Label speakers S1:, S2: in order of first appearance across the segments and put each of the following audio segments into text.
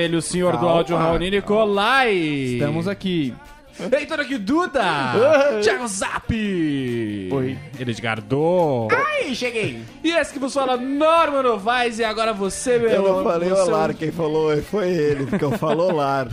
S1: ele, o senhor do áudio, Raoni Nicolai.
S2: Estamos aqui.
S1: Heitor aqui, Duda. Thiago Zap.
S2: Oi.
S1: Edgar Do.
S3: Ai, cheguei.
S1: E esse que vos fala, Norman Novaes. E agora você, meu...
S4: Eu não falei
S1: você-
S4: Olar, quem falou foi ele, porque eu falo Olar.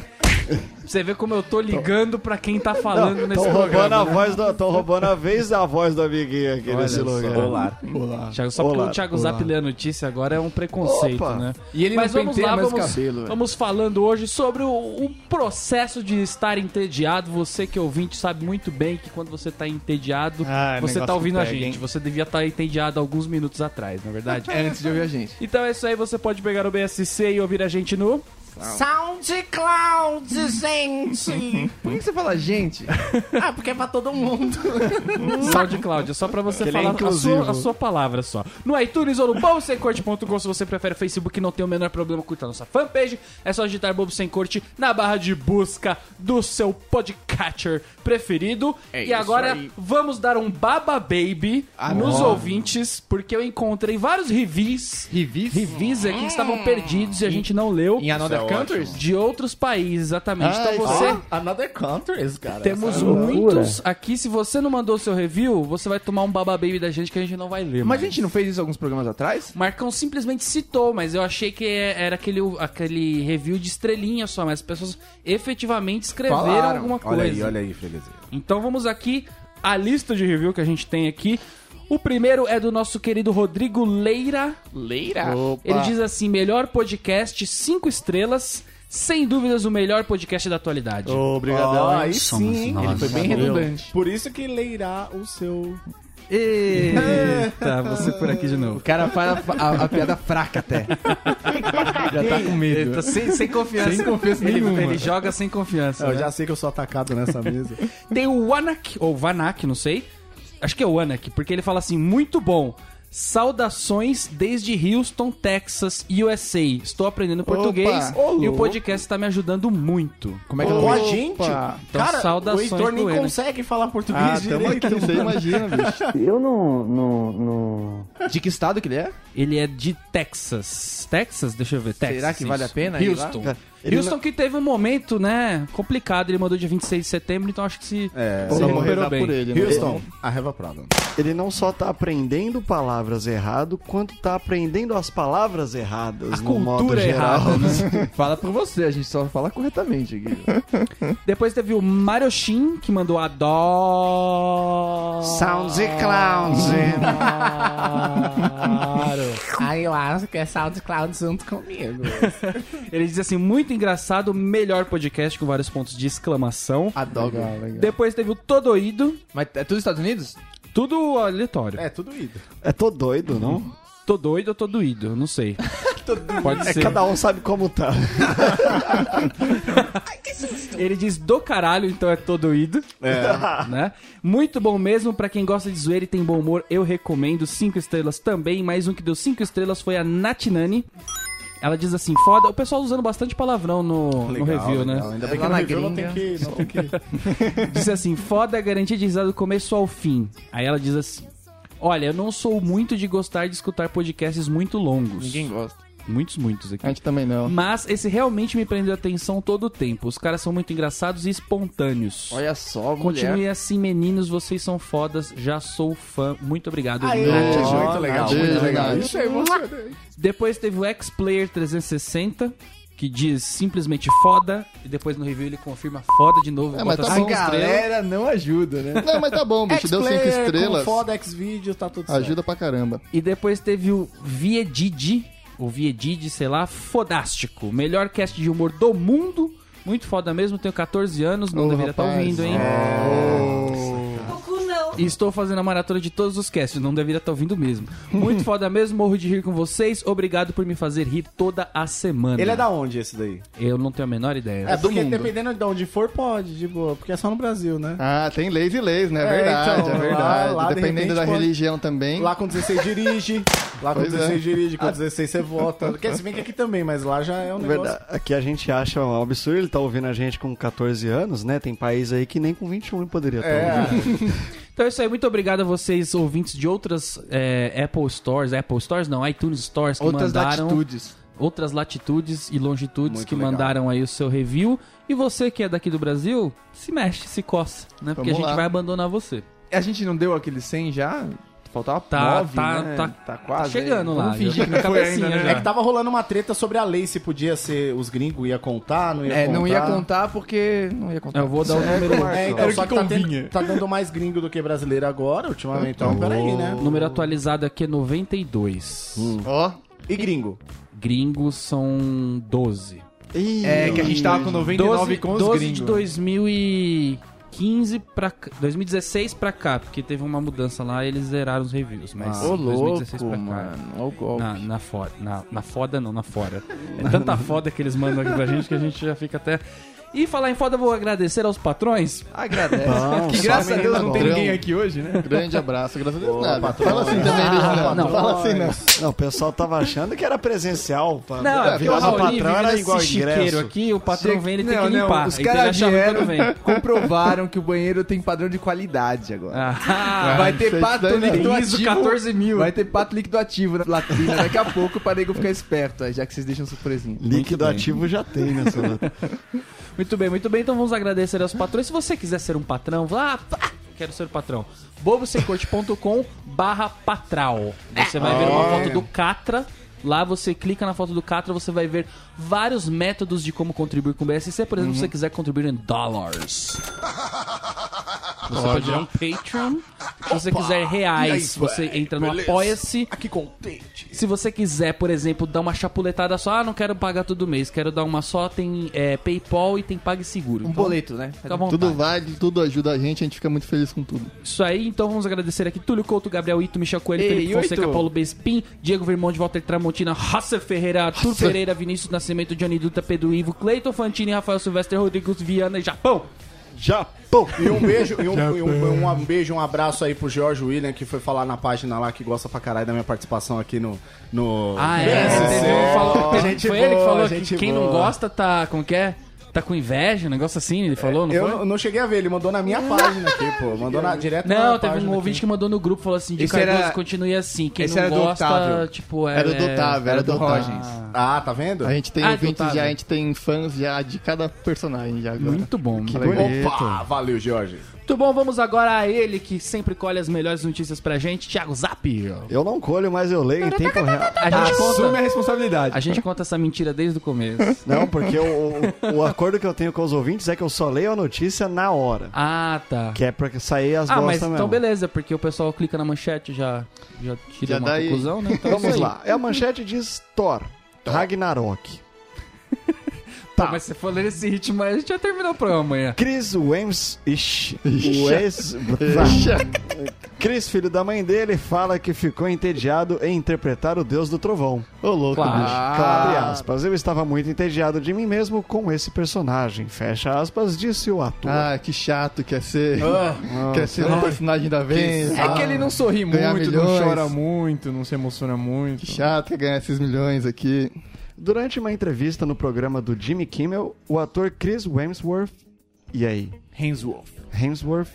S1: Você vê como eu tô ligando pra quem tá falando nesse
S4: Estão roubando,
S1: programa.
S4: a
S1: né?
S4: voz do, tão roubando a vez da voz do amiguinho aqui
S1: Olha
S4: nesse
S1: só.
S4: lugar.
S3: Olá.
S1: Thiago, só porque
S4: Olá,
S1: o Thiago Zap lê a notícia agora é um preconceito,
S4: Opa.
S1: né?
S2: E ele
S1: Mas
S2: não
S1: vamos lá,
S2: mais
S1: vamos,
S2: cabelo, velho.
S1: vamos falando hoje sobre o, o processo de estar entediado. Você que é ouvinte sabe muito bem que quando você tá entediado,
S2: Ah,
S1: você
S2: negócio
S1: tá ouvindo
S2: que
S1: a
S2: pega,
S1: gente.
S2: hein?
S1: Você devia estar entediado alguns minutos atrás, não é verdade?
S2: É antes de ouvir a gente.
S1: Então é isso aí, você pode pegar o BSC e ouvir a gente no...
S3: SoundCloud, gente.
S2: Por que você fala gente?
S3: ah, porque é pra todo mundo.
S1: SoundCloud, é só pra você
S4: ele é
S1: falar a
S4: inclusivo.
S1: sua, a sua palavra só. No iTunes ou no bobosemcorte.com, se você prefere Facebook não tem o menor problema, curta a nossa fanpage. É só digitar Bobo Sem Corte na barra de busca do seu podcatcher preferido.
S3: É
S1: e agora
S3: aí.
S1: vamos dar um baba baby nos ouvintes, porque eu encontrei vários reviews.
S2: Reviews?
S1: Reviews aqui que estavam perdidos e a gente não leu.
S2: Em Another Countries?
S1: De outros países, exatamente.
S2: Ah,
S1: então você.
S3: Ó, Another Countries, cara.
S1: Temos
S3: Essa-
S1: muitos aqui. Se você não mandou seu review, você vai tomar um baba baby da gente que a gente não vai ler.
S2: Mas
S1: mais.
S2: a gente não fez isso alguns programas atrás?
S1: Marcão simplesmente citou, mas eu achei que era aquele, aquele review de estrelinha só, mas as pessoas efetivamente escreveram
S2: Falaram.
S1: alguma coisa.
S3: Olha aí, olha aí, freguesia.
S1: Então vamos aqui, a lista de review que a gente tem aqui. O primeiro é do nosso querido Rodrigo Leira.
S3: Leira.
S1: Ele diz assim: melhor podcast, cinco estrelas. Sem dúvidas, o melhor podcast da atualidade.
S4: Obrigadão. Hein?
S3: aí sim, hein?
S2: Ele foi bem redundante.
S3: Por isso que leirá o seu...
S1: Eita, você por aqui de novo.
S2: O cara faz a, a- a piada fraca até. Já tá com
S1: Ele
S2: medo.
S1: tá sem, sem confiança.
S2: Sem confiança
S1: ele,
S2: nenhuma.
S1: ele joga sem confiança.
S3: Eu
S1: né?
S3: já sei que eu sou atacado nessa mesa.
S1: Tem o Wanak, ou Vanak, não sei. Acho que é o Wanak, porque ele fala assim: muito bom. Saudações desde Houston, Texas, USA. Estou aprendendo português
S2: Ô,
S1: e o podcast está me ajudando muito.
S2: Como é que
S3: Com
S2: eu
S3: a gente?
S2: Opa.
S1: Então,
S3: cara,
S1: saudações
S3: o Heitor nem consegue falar português
S4: Ah,
S3: direito.
S4: aqui, você imagina, bicho.
S5: Eu não, não, não...
S2: De que estado que ele é?
S1: Ele é de Texas. Texas? Deixa eu ver. Texas.
S2: Será que vale
S1: isso.
S2: a pena ir lá?
S1: Houston.
S4: Ele
S1: Houston
S4: não-
S1: que teve um momento, né, complicado. Ele mandou dia 26 de setembro, então acho que se,
S3: É.
S1: se
S4: Vamos
S1: recuperou bem.
S4: por ele, né?
S3: Houston, a problem.
S4: Ele não só tá aprendendo palavras errado, quanto tá aprendendo as palavras erradas
S1: A
S4: no modo
S1: cultura
S4: geral.
S1: errada, né?
S2: Fala por você, a gente só fala corretamente aqui.
S1: Depois teve o Marioshin, que mandou a dó.
S4: Sounds e clowns.
S3: Aí eu acho que é SoundCloud junto comigo.
S1: Ele diz assim: muito engraçado, melhor podcast com vários pontos de exclamação.
S3: Adoro.
S1: Depois teve o Todoído,
S2: Mas é tudo Estados Unidos?
S1: tudo aleatório.
S3: É, tudo ido.
S4: É, tô doido, não?
S1: Tô doido ou tô doído? Não sei. Pode
S4: É
S1: ser.
S4: cada um sabe como tá.
S1: Ele diz do caralho, então é todo ido. Né? Muito bom mesmo, pra quem gosta de zoeira e tem bom humor, eu recomendo. Cinco estrelas também. Mais um que deu cinco estrelas foi a Natinani. Ela diz assim, foda. O pessoal usando bastante palavrão no, no review, né?
S3: Ainda bem que
S2: Lá
S3: no review não tem que... Não tem que...
S1: Disse assim, foda garantia de risada do começo ao fim. Aí ela diz assim, olha, eu não sou muito de gostar de escutar podcasts muito longos.
S2: Ninguém gosta.
S1: Muitos, muitos aqui.
S4: A gente também não.
S1: Mas esse realmente me prendeu a atenção todo o tempo. Os caras são muito engraçados e espontâneos.
S2: Olha só, mulher.
S1: Continue assim, meninos, vocês são fodas. Já sou fã. Muito obrigado.
S3: Aê,
S1: Nath.
S3: muito legal, muito legal. Isso.
S1: Depois teve o X-Player 360, que diz simplesmente foda. E depois no review ele confirma foda de novo.
S6: É, mas tá
S2: A
S6: bom.
S1: estrelas.
S2: galera não ajuda, né?
S6: Não, mas tá bom, bicho. Deu cinco estrelas.
S3: Com foda, X-Video, tá tudo certo.
S6: Ajuda pra caramba.
S1: E depois teve o Viedidi, o Viedidi, sei lá, fodástico. Melhor cast de humor do mundo. Muito foda mesmo, tenho 14 anos, não
S6: Ô,
S1: deveria estar
S6: rapaz.
S1: ouvindo, hein? E estou fazendo a maratona de todos os casts, não deveria estar ouvindo mesmo. Muito foda mesmo, morro de rir com vocês. Obrigado por me fazer rir toda a semana.
S3: Ele é da onde esse daí?
S1: Eu não tenho a menor ideia.
S3: É, porque dependendo de onde for, pode, de boa. Porque é só no Brasil, né?
S6: Ah, tem leis e leis, né? É
S3: É,
S6: verdade,
S3: então,
S6: é verdade.
S3: lá- lá, de
S6: Dependendo
S3: repente,
S6: da
S3: pode-
S6: religião também.
S3: Lá com 16 dirige, lá com
S6: Pois é.
S3: 16 dirige, com 16 você vota. Quer se bem que aqui também, mas lá já é um negócio...
S4: Verdade. Aqui a gente acha um absurdo, ele tá ouvindo a gente com 14 anos, né? Tem país aí que nem com 21 ele poderia estar ouvindo.
S1: Então é isso aí, muito obrigado a vocês, ouvintes de outras é, Apple Stores, Apple Stores não, iTunes Stores, que
S2: Outras
S1: mandaram
S2: latitudes.
S1: outras latitudes e longitudes
S3: Muito
S1: que
S3: legal.
S1: mandaram aí o seu review. E você que é daqui do Brasil, se mexe, se coça, né? Porque a gente
S6: lá.
S1: vai abandonar você.
S2: A gente não deu aqueles 100 já? Faltava
S1: Tá,
S2: 9,
S1: tá,
S2: né?
S1: tá-
S2: tá quase.
S1: chegando
S2: aí.
S1: lá,
S2: Vamos fingir
S1: tá
S2: que não
S1: na
S2: foi
S1: cabecinha
S2: ainda, né?
S1: já.
S3: É que tava rolando uma treta sobre a lei, se podia ser os gringos ia contar, não ia
S2: É,
S3: contar.
S2: não ia contar porque não ia contar.
S1: Eu vou dar o
S2: É,
S1: número,
S3: É, então,
S2: o
S3: só
S2: que
S3: que tá, tendo- tá dando mais gringo do que brasileiro agora, ultimamente. Então, peraí, né?
S1: número atualizado aqui é 92.
S6: Ó,
S3: E gringo?
S1: Gringos são 12.
S2: É, que a gente tava com 99
S1: 12,
S2: com os
S1: 12
S2: gringos.
S1: de 2015 pra cá, 2016 pra cá, porque teve uma mudança lá e eles zeraram os reviews, mas
S2: Ô,
S1: 2016
S2: louco,
S1: pra cá.
S2: mano. Ó.
S1: Na, na, foda, na, na foda não, na fora. É tanta foda que eles mandam aqui pra gente que a gente já fica até... E falar em foda, eu vou agradecer aos patrões.
S2: Agradece.
S4: Bom,
S2: que graças a Deus não tem ninguém aqui hoje, né?
S6: grande abraço, graças a Deus
S3: Ô,
S6: nada.
S3: patrão.
S6: Fala assim também,
S1: Ah,
S6: não.
S1: não.
S6: Fala assim, não.
S4: Não, o pessoal tava achando que era presencial. Pra...
S1: Não, é porque o
S4: patrão era igual ingresso.
S1: aqui, o patrão
S2: Chega-
S1: vem, ele tem
S2: Não,
S1: que
S2: não,
S1: limpar.
S2: Os caras vieram, comprovaram que o banheiro tem padrão de qualidade agora.
S1: Ah,
S2: vai ter
S6: aí
S2: pato
S6: não.
S2: líquido ativo.
S1: 14 mil.
S2: Vai ter pato líquido ativo na latrina daqui a pouco pra nego ficar esperto, já que vocês deixam surpresinha.
S4: Líquido ativo já tem nessa.
S1: Muito bem, muito bem. Então vamos agradecer aos patrões. Se você quiser ser um patrão, vá pá, Quero ser patrão. bobosemcorte.com barra patral. Você vai ver uma foto do Catra. Lá você clica na foto do Catra, você vai ver vários métodos de como contribuir com o BSC. Por exemplo, se você quiser contribuir em dólares. Você pode virar um Patreon. Se você quiser reais, você entra no Apoia-se.
S3: Aqui contente.
S1: Se você quiser, por exemplo, dar uma chapuletada só, ah, não quero pagar todo mês, quero dar uma só, tem é, PayPal e tem PagSeguro.
S2: Um
S1: Então,
S2: boleto, né?
S1: Fica à vontade.
S6: Tudo vale, tudo ajuda a gente, a gente fica muito feliz com tudo.
S1: Isso aí, então vamos agradecer aqui Túlio Couto, Gabriel Ito, Michel Coelho,
S2: Ei,
S1: Felipe Fonseca,
S2: oito.
S1: Paulo Bespin, Diego Vermonte, Walter Tramontina, Rasser Ferreira, Arthur Pereira, Vinícius Nascimento, Johnny Dutra, Pedro Ivo, Cleiton Fantini, Rafael Silvestre, Rodrigo Viana e Japão.
S4: Japão!
S3: E um beijo, e um, e um- um beijo, um abraço aí pro George William, que foi falar na página lá, que gosta pra caralho da minha participação aqui no. no
S1: Ah, é?
S3: BSC.
S1: Um falou-
S3: Gente
S1: foi ele que
S3: boa,
S1: falou que quem não
S3: boa.
S1: gosta tá, como que é? Tá com inveja, um negócio assim, ele falou, não
S3: Eu
S1: foi?
S3: não- não cheguei a ver, ele mandou na minha página aqui, pô. Mandou na, direto
S1: Não,
S3: na
S1: teve
S3: página
S1: um ouvinte
S3: aqui.
S1: que mandou no grupo, falou assim, de
S2: Esse
S1: Cardoso,
S2: era-
S1: continue assim, quem
S2: esse
S1: não
S2: era do
S1: gosta,
S2: Otávio.
S1: tipo, é...
S6: Era do Otávio,
S2: Era do
S6: Otávio.
S2: Rogens.
S3: Ah, tá vendo?
S6: A gente tem
S1: Ah,
S6: ouvintes já, a gente tem fãs já de cada personagem já agora.
S1: Muito bom, muito
S6: legal.
S1: bom.
S3: Opa, valeu, Jorge.
S1: Muito bom, vamos agora a ele que sempre colhe as melhores notícias pra gente, Thiago Zap.
S4: Eu não colho, mas eu leio em tempo real.
S1: A gente
S2: Assume a responsabilidade.
S1: a gente conta essa mentira desde o começo.
S4: Não, porque o, o, o acordo que eu tenho com os ouvintes é que eu só leio a notícia na hora.
S1: Ah, tá.
S4: Que é pra que sair as
S1: Ah, mas
S4: mesmo.
S1: então beleza, porque o pessoal clica na manchete já já tira
S6: Já
S1: uma
S6: dá aí.
S1: conclusão, né? Então é
S4: Vamos lá. É a manchete diz Thor. Ragnarok.
S1: Pô, mas você falou nesse ritmo, aí a gente já terminou o programa amanhã.
S4: Chris Wems... Ixi. O ex... Chris, filho da mãe dele, fala que ficou entediado em interpretar o Deus do Trovão.
S6: Ô, louco,
S1: Claro.
S6: bicho.
S4: Abre aspas. Eu estava muito entediado de mim mesmo com esse personagem. Fecha aspas, disse o ator.
S6: Ah, que chato quer ser.
S3: Ah,
S6: quer ser um personagem da vez.
S2: É que ele não sorri muito, não
S6: milhões.
S2: chora muito, não se emociona muito.
S6: Que chato quer ganhar esses milhões aqui.
S4: Durante uma entrevista no programa do Jimmy Kimmel, o ator Chris Hemsworth, e aí,
S2: Hemsworth.
S4: Hemsworth,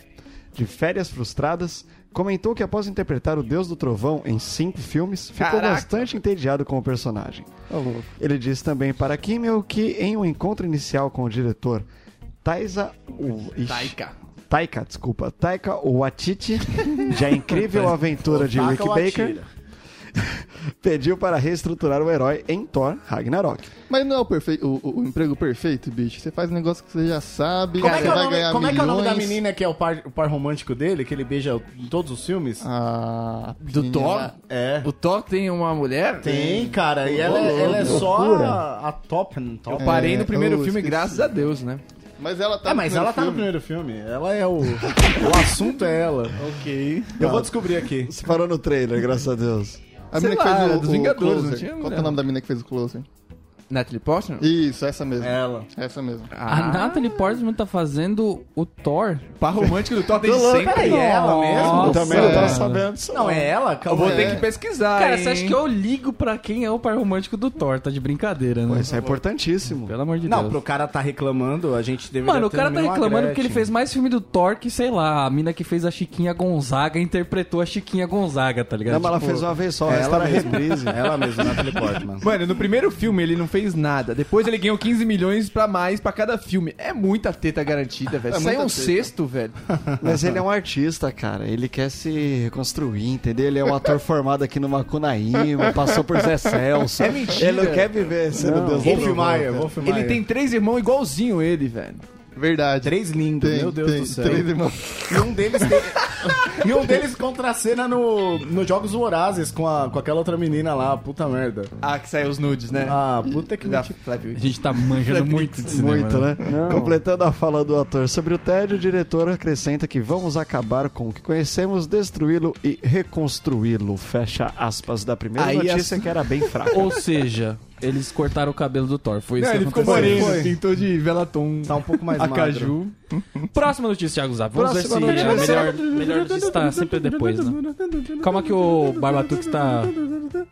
S4: de Férias Frustradas, comentou que após interpretar o Deus do Trovão em cinco filmes, ficou
S2: Caraca.
S4: bastante entediado com o personagem. Ele disse também para Kimmel que em um encontro inicial com o diretor o, ixi,
S2: Taika.
S4: Taika, desculpa, Taika Waititi, de A Incrível Aventura de Rick Baker? Pediu para reestruturar o herói em Thor Ragnarok.
S6: Mas não é o, perfeito, o, o- o emprego perfeito, bicho. Você faz um negócio que você já sabe,
S3: Como, é
S6: você
S3: que, é o
S6: vai
S3: nome,
S6: ganhar
S3: como é que é o nome da
S6: milhões.
S3: menina que é o par, o par romântico dele, que ele beija em todos os filmes?
S6: Ah,
S2: Do Thor?
S3: É.
S2: O Thor tem uma mulher?
S3: Tem, cara, e ela, é- ela é só a, a top. top.
S2: Eu parei
S6: É,
S2: no primeiro
S6: eu
S2: filme,
S6: esqueci.
S2: graças a Deus, né?
S6: Mas ela tá
S3: É,
S6: no
S3: mas
S6: primeiro
S3: ela tá no primeiro filme. Ela é o. o assunto é ela.
S2: Ok.
S3: Eu vou descobrir aqui.
S4: Você parou no trailer, graças a Deus.
S6: A menina que fez o,
S2: dos
S6: o
S2: tinha
S6: Qual que é o nome da menina que fez o Closer?
S2: Natalie Portman?
S6: Isso, essa mesmo.
S3: Ela.
S6: Essa mesmo.
S1: A Natalie Portman tá fazendo o Thor.
S2: Par romântico do Thor desde
S3: louco,
S2: sempre.
S3: peraí, é ela mesmo?
S1: Nossa.
S4: Também não tava sabendo disso.
S3: Não, é ela?
S2: Eu
S3: Calma
S2: vou
S3: aí.
S2: ter que pesquisar,
S1: Cara,
S2: hein?
S1: você acha que eu ligo pra quem é o par romântico do Thor? Tá de brincadeira, né?
S4: Isso é importantíssimo.
S1: Pelo amor de
S3: Não,
S1: Deus.
S3: pro cara tá reclamando, a gente deveria
S1: Mano, o
S3: ter
S1: cara
S3: no
S1: tá
S3: mínimo
S1: reclamando porque ele
S3: Gretchen.
S1: fez mais filme do Thor que, sei lá, a mina que fez a Chiquinha Gonzaga interpretou a Chiquinha Gonzaga, tá ligado?
S4: Não, mas ela
S1: Tipo,
S4: fez uma vez só, ela
S3: ela mesmo.
S4: reprise.
S3: Ela mesmo, Natalie Portman.
S2: Mano, no primeiro filme ele não fez nada. Depois ele ganhou 15 milhões pra mais pra cada filme. É muita teta garantida, velho.
S6: É
S2: Sai
S6: muita
S2: um
S6: teta.
S2: sexto, velho.
S4: Mas ele é um artista, cara. Ele quer se reconstruir, entendeu? Ele é um ator formado aqui no Macunaíma, passou por Zé Celso.
S2: É mentira.
S4: Ele não quer viver sendo. Deus
S3: Wolf Maia. Wolf Maia.
S2: Ele tem três irmãos igualzinho ele, velho.
S6: Verdade.
S3: três lindos,
S6: Tem,
S3: meu Deus
S6: tem,
S3: do céu.
S6: Três irmãos.
S3: E um deles tem... e um deles contra a cena no, no Jogos Vorazes com, a, com aquela outra menina lá, puta merda.
S2: Ah, que saiu os nudes, né?
S3: Ah, puta que
S2: Da.
S1: A gente tá manjando muito de cinema.
S4: Muito, né?
S5: Não.
S4: Completando a fala do ator sobre o tédio, o diretor acrescenta que vamos acabar com o que conhecemos, destruí-lo e reconstruí-lo. Fecha aspas da primeira
S2: Aí
S4: notícia
S2: as-
S4: que era bem fraca.
S1: Ou seja, eles cortaram o cabelo do Thor. Foi isso
S2: Não,
S1: que
S2: ele ficou
S1: aconteceu.
S2: moreno,
S3: Foi.
S2: pintou de velatom.
S3: Tá um pouco mais magro.
S2: Acaju.
S1: Próxima notícia, Thiago Zap. Vamos ver se
S4: Próxima
S1: é
S4: notícia.
S1: melhor, melhor notícia tá sempre depois, né? Calma que o Barbatux tá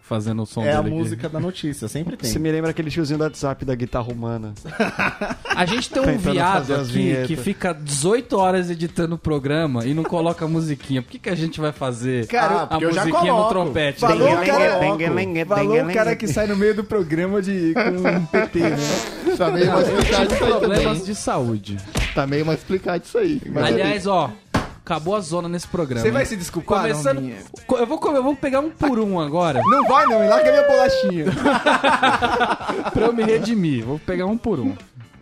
S1: fazendo o som
S3: É a
S1: dele aqui.
S3: música da notícia, sempre tem.
S4: Você me lembra aquele tiozinho do WhatsApp da guitarra humana.
S1: A gente tem um
S4: Tentando
S1: viado
S4: fazer as
S1: aqui
S4: vinhetas.
S1: que fica 18 horas editando o programa e não coloca musiquinha. Por que, que a gente vai fazer
S3: Cara,
S1: a
S3: porque eu já
S1: musiquinha no
S3: coloco.
S1: trompete?
S2: Falou o
S3: Dengue,
S2: cara,
S3: dengue,
S2: falou o cara que sai no meio do programa de, com um PT, né?
S6: Tá meio mais explicado isso aí
S1: Problemas
S6: também.
S1: de saúde.
S6: Tá meio mais explicado isso aí. Mas
S1: Aliás, ó, acabou a zona nesse programa.
S2: Você vai se desculpar,
S1: Começando.
S2: Norminha?
S1: Co- Eu vou, eu vou pegar um por um agora
S2: Não vai não, larga minha bolachinha.
S1: pra eu me redimir. Vou pegar um por um.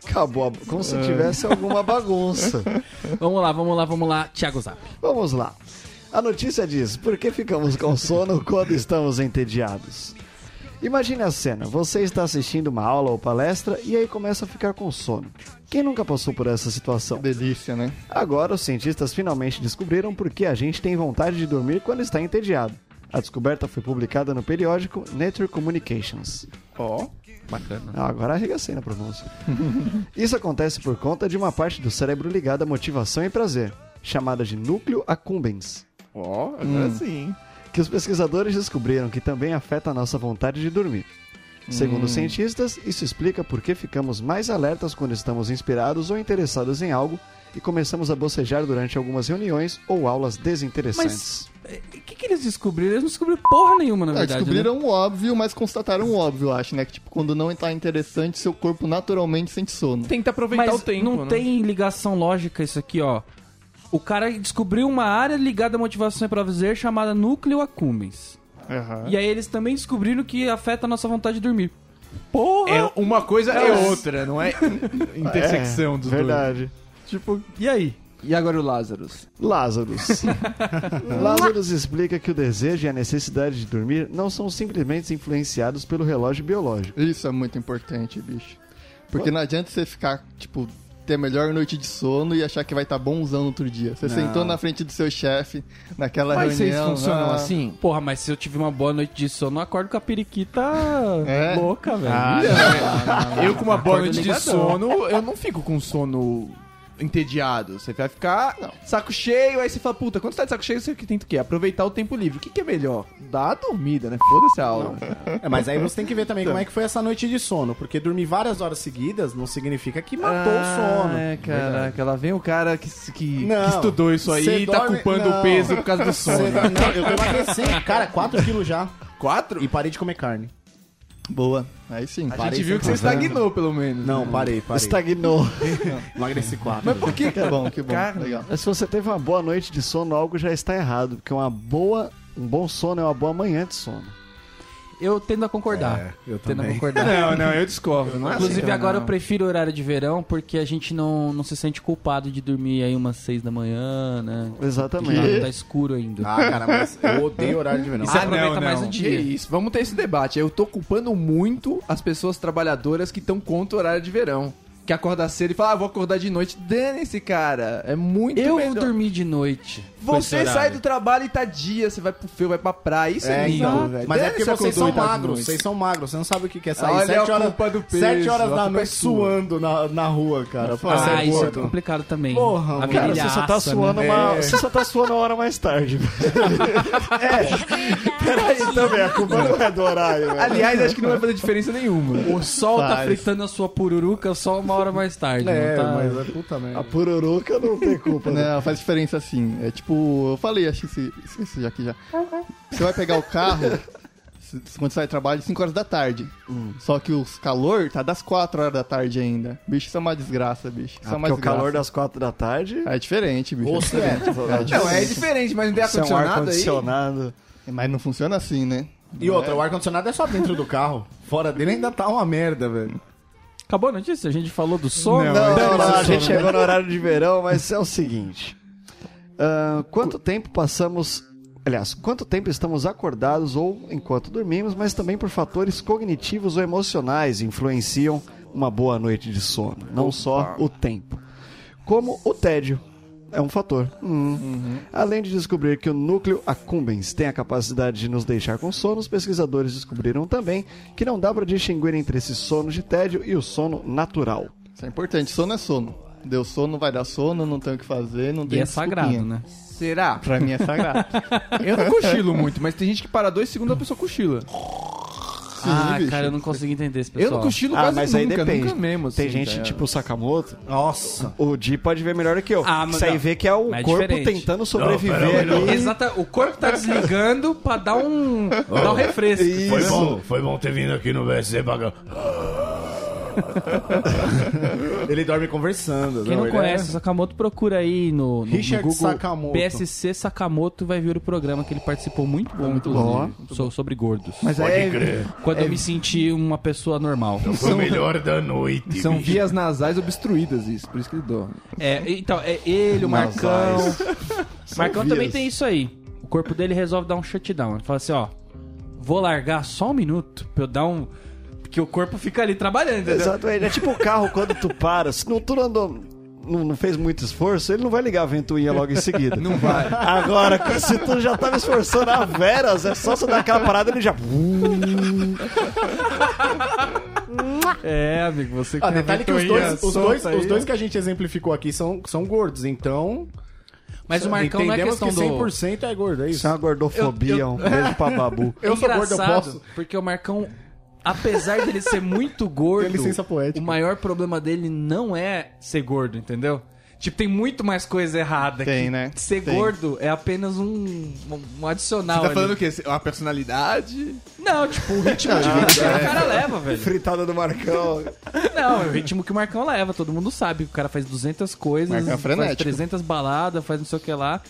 S4: Acabou, a- como se tivesse alguma bagunça.
S1: Vamos lá, vamos lá, vamos lá. Thiago Zap.
S4: Vamos lá. A notícia diz: Por que ficamos com sono quando estamos entediados? Imagine a cena: você está assistindo uma aula ou palestra e aí começa a ficar com sono. Quem nunca passou por essa situação?
S6: delícia, né?
S4: Agora, os cientistas finalmente descobriram por que a gente tem vontade de dormir quando está entediado. A descoberta foi publicada no periódico Nature Communications.
S2: Ó.
S1: Bacana.
S4: Ah, agora arregacei na pronúncia. Isso acontece por conta de uma parte do cérebro ligada à motivação e prazer, chamada de núcleo accumbens,
S2: Ó, agora sim.
S4: Que os pesquisadores descobriram que também afeta a nossa vontade de dormir. Segundo os cientistas, isso explica por que ficamos mais alertas quando estamos inspirados ou interessados em algo e começamos a bocejar durante algumas reuniões ou aulas desinteressantes.
S1: Mas o que, que eles descobriram? Eles não descobriram porra nenhuma, na
S6: Ah,
S1: verdade. né?
S6: descobriram o óbvio, mas constataram o óbvio, eu acho, né? Que tipo, quando não tá interessante, seu corpo naturalmente sente sono.
S2: Tenta aproveitar
S1: Mas
S2: o tempo,
S1: não
S2: né?
S1: tem ligação lógica isso aqui, ó. O cara descobriu uma área ligada à motivação e prazer chamada núcleo accumbens. E aí eles também descobriram que afeta a nossa vontade de dormir. Porra!
S2: É, uma coisa é outra, não é intersecção dos dois.
S4: Verdade.
S1: Tipo, e aí?
S2: E agora o Lazarus?
S4: Lázarus. Lázarus explica que o desejo e a necessidade de dormir não são simplesmente influenciados pelo relógio biológico.
S6: Isso é muito importante, bicho. Porque não adianta você ficar, tipo, ter a melhor noite de sono e achar que vai estar bonzão no outro dia. Você sentou na frente do seu chefe, naquela
S2: Mas vocês
S6: reunião.
S2: funcionam
S6: ah,
S2: assim?
S1: Porra, mas se eu tive uma boa noite de sono, eu acordo com a periquita
S6: É?
S1: louca, velho.
S2: Eu com uma boa
S1: Acordo
S2: noite de sono, eu não fico com sono entediado. Você vai ficar saco cheio, aí você fala, puta, quando você tá de saco cheio, você tenta o quê? Aproveitar o tempo livre. O que, que é melhor? Dar a dormida, né? Foda-se a aula.
S3: É, mas aí você tem que ver também como é que foi essa noite de sono. Porque dormir várias horas seguidas não significa que matou o sono.
S2: É, caraca, lá vem o cara que, que,
S3: Não.
S2: que estudou isso aí
S3: Cê
S2: e tá
S3: dorme-
S2: culpando
S3: não.
S2: o peso por causa do sono.
S3: não, eu tô emagrecendo. Cara, 4 quilos já.
S2: Quatro?
S3: E parei de comer carne.
S6: Boa. Aí sim.
S2: A
S3: Parei
S2: gente viu que você estagnou, pelo menos.
S3: Não, parei, parei.
S4: Estagnou.
S3: Emagreci 4.
S2: Mas por que?
S6: Que bom, que bom.
S2: Cara,
S6: Legal.
S4: Mas se você teve uma boa noite de sono, algo já está errado. Porque uma boa, um bom sono é uma boa manhã de sono.
S1: Eu tendo a concordar.
S3: É, eu
S1: tendo a
S3: também.
S1: concordar.
S2: Não, não, eu discordo. Não é
S1: Inclusive,
S2: assim,
S1: agora
S2: não.
S1: eu prefiro o horário de verão porque a gente não, não se sente culpado de dormir aí umas seis da manhã, né?
S4: Exatamente.
S1: Tá, tá escuro ainda.
S3: Ah, cara, mas eu odeio horário de verão.
S1: Você aproveita mais o dia.
S2: Que isso, vamos ter esse debate. Eu tô culpando muito as pessoas trabalhadoras que estão contra o horário de verão. Que acorda cedo e fala, ah, vou acordar de noite. Dane-se, cara. É muito
S1: Eu
S2: melhor.
S1: vou dormir de noite.
S2: Você sai do trabalho e tá dia, você vai pro fio, vai pra praia. Isso é,
S3: É,
S2: lindo,
S3: então,
S2: velho.
S3: Mas é porque vocês são magros,
S2: noite.
S3: vocês são magros, você não sabe o que é sair
S2: Olha
S3: sete
S2: a
S3: horas,
S2: culpa do peso,
S3: sete horas da noite
S2: é sua.
S3: suando na, na rua, cara. Pô,
S1: Ah,
S3: é
S1: isso é complicado também.
S3: Porra, mano.
S4: Cara, você só tá
S1: assa,
S4: suando
S1: né?
S4: uma.
S3: É.
S4: Você só tá suando uma hora mais tarde. é. Peraí também, a culpa não é do horário, velho.
S2: Aliás, acho que não vai fazer diferença nenhuma.
S1: O sol tá fritando a sua pururuca só uma hora mais tarde.
S3: É,
S1: não tá...
S3: mas é puta merda.
S4: A pururuca não tem culpa, né?
S6: Não, faz diferença assim. É tipo, eu falei, acho que esse- esqueci já aqui já. Você vai pegar o carro se- quando você sai do trabalho 5 horas da tarde. Só que o calor tá das 4 horas da tarde ainda. Bicho, isso é uma desgraça, bicho. Isso
S4: Ah,
S6: é uma
S4: porque o calor das quatro da tarde.
S6: É diferente, bicho.
S3: Ou se é.
S2: Não, é diferente, mas não tem
S4: Isso é um
S2: ar-condicionado aí?
S4: ar-condicionado.
S6: Mas não funciona assim, né?
S3: E outra, o ar-condicionado é só dentro do carro. Fora dele ainda tá uma merda, velho.
S1: Acabou a notícia? A gente falou do sono?
S6: Não,
S4: Não, não,
S6: o
S4: a gente chegou no horário de verão, mas é o seguinte. Ah, quanto tempo passamos. Aliás, quanto tempo estamos acordados ou enquanto dormimos, mas também por fatores cognitivos ou emocionais influenciam uma boa noite de sono, não só o tempo. Como o tédio é um fator. Hum. Além de descobrir que o núcleo accumbens tem a capacidade de nos deixar com sono, os pesquisadores descobriram também que não dá para distinguir entre esse sono de tédio e o sono natural.
S6: Isso é importante. Sono é sono. Deu sono, vai dar sono, não tem o que fazer, não
S1: E
S6: tem
S1: é sagrado, né?
S2: Será?
S6: Pra mim é sagrado.
S2: Eu não cochilo muito, mas tem gente que para dois segundos a pessoa cochila.
S1: Ah,
S6: bicho.
S1: cara, eu não consigo entender esse
S2: Eu
S1: pessoal.
S2: não cochilo
S4: Ah,
S2: quase
S4: mas aí
S2: nunca,
S4: depende.
S2: nunca mesmo.
S4: Tem
S2: assim,
S4: gente
S2: tá?
S4: tipo o Sakamoto.
S3: Nossa.
S4: O Di pode ver melhor que eu.
S1: Ah, mas
S4: Isso aí
S1: não.
S4: vê que é o
S1: Mas é
S4: corpo
S1: diferente.
S4: tentando sobreviver ali.
S1: Exata, o corpo tá desligando pra dar um, dar um refresco.
S7: Foi bom, foi bom ter vindo aqui no VSC pra...
S3: Ele dorme conversando.
S1: Quem não
S3: ele
S1: conhece o
S3: é-
S1: Sakamoto, procura aí no, no, no
S3: Richard
S1: Google
S3: Sakamoto.
S1: PSC Sakamoto vai ver o programa que ele participou muito bom, inclusive, so- sobre gordos.
S2: Mas
S7: Pode
S2: é,
S7: crer.
S1: Quando eu me senti uma pessoa normal.
S7: Foi o melhor da noite,
S2: são
S7: bicho.
S2: vias nasais obstruídas isso, por isso que ele dorme.
S1: É, então, é ele, o Marcão. O Marcão
S6: vias.
S1: também tem isso aí. O corpo dele resolve dar um shutdown. Ele fala assim, ó, vou largar só um minuto pra eu dar um... Porque o corpo fica ali trabalhando, entendeu?
S4: Exato, é tipo o carro quando tu para. Se não, tu não andou. Não, não fez muito esforço, ele não vai ligar a ventoinha logo em seguida.
S2: Não vai.
S4: Agora, se tu já tava esforçando a veras, é só você dar aquela parada ele já.
S1: É, amigo, você
S3: Ah, detalhe que os dois, os, dois, os dois que a gente exemplificou aqui são, são gordos, então.
S1: Mas o Marcão não é
S3: entendemos
S1: questão
S3: que
S1: do...
S3: 100% é gordo, é
S4: Isso
S3: isso?
S4: é uma gordofobia,
S1: Eu- eu-
S4: um beijo pra babu.
S1: É
S3: Eu sou gordo, eu posso.
S1: Porque o Marcão, apesar dele ser muito gordo,
S3: Tem licença poética.
S1: o maior problema dele não é ser gordo, entendeu? Tipo, tem muito mais coisa errada.
S6: Tem,
S1: que
S6: né?
S1: Ser
S6: Tem.
S1: gordo é apenas um, um, adicional.
S2: Você tá
S1: ali.
S2: falando o quê? Uma personalidade?
S1: Não, tipo, o ritmo de vida que o cara leva, velho.
S4: Fritada do Marcão.
S1: Não, é o ritmo que o Marcão leva. Todo mundo sabe que o cara faz 200 coisas,
S6: Marcão é
S1: faz
S6: frenético.
S1: 300 baladas, faz não sei o que lá.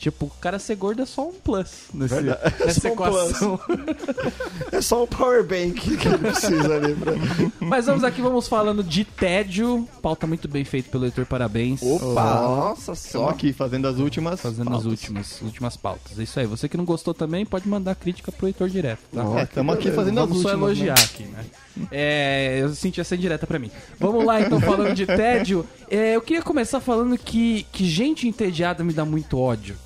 S1: Tipo, o cara ser gordo é só um plus nesse,
S4: Verdade.
S1: nessa
S4: Só um
S1: equação.
S4: É só um power bank que ele precisa ali pra.
S1: Mas vamos aqui, vamos falando de tédio. Pauta muito bem feito pelo Heitor, parabéns.
S2: Opa! Nossa, só.
S6: aqui fazendo as últimas.
S1: Fazendo as
S6: pautas.
S1: últimas, últimas pautas. É isso aí. Você que não gostou também, pode mandar crítica pro Heitor direto, tá?
S6: É, estamos aqui fazendo as
S1: Vamos só
S6: últimas.
S1: elogiar
S6: né?
S1: aqui, né? É, eu senti essa indireta pra mim. Vamos lá, então, falando de tédio. É, eu queria começar falando que, que gente entediada me dá muito ódio.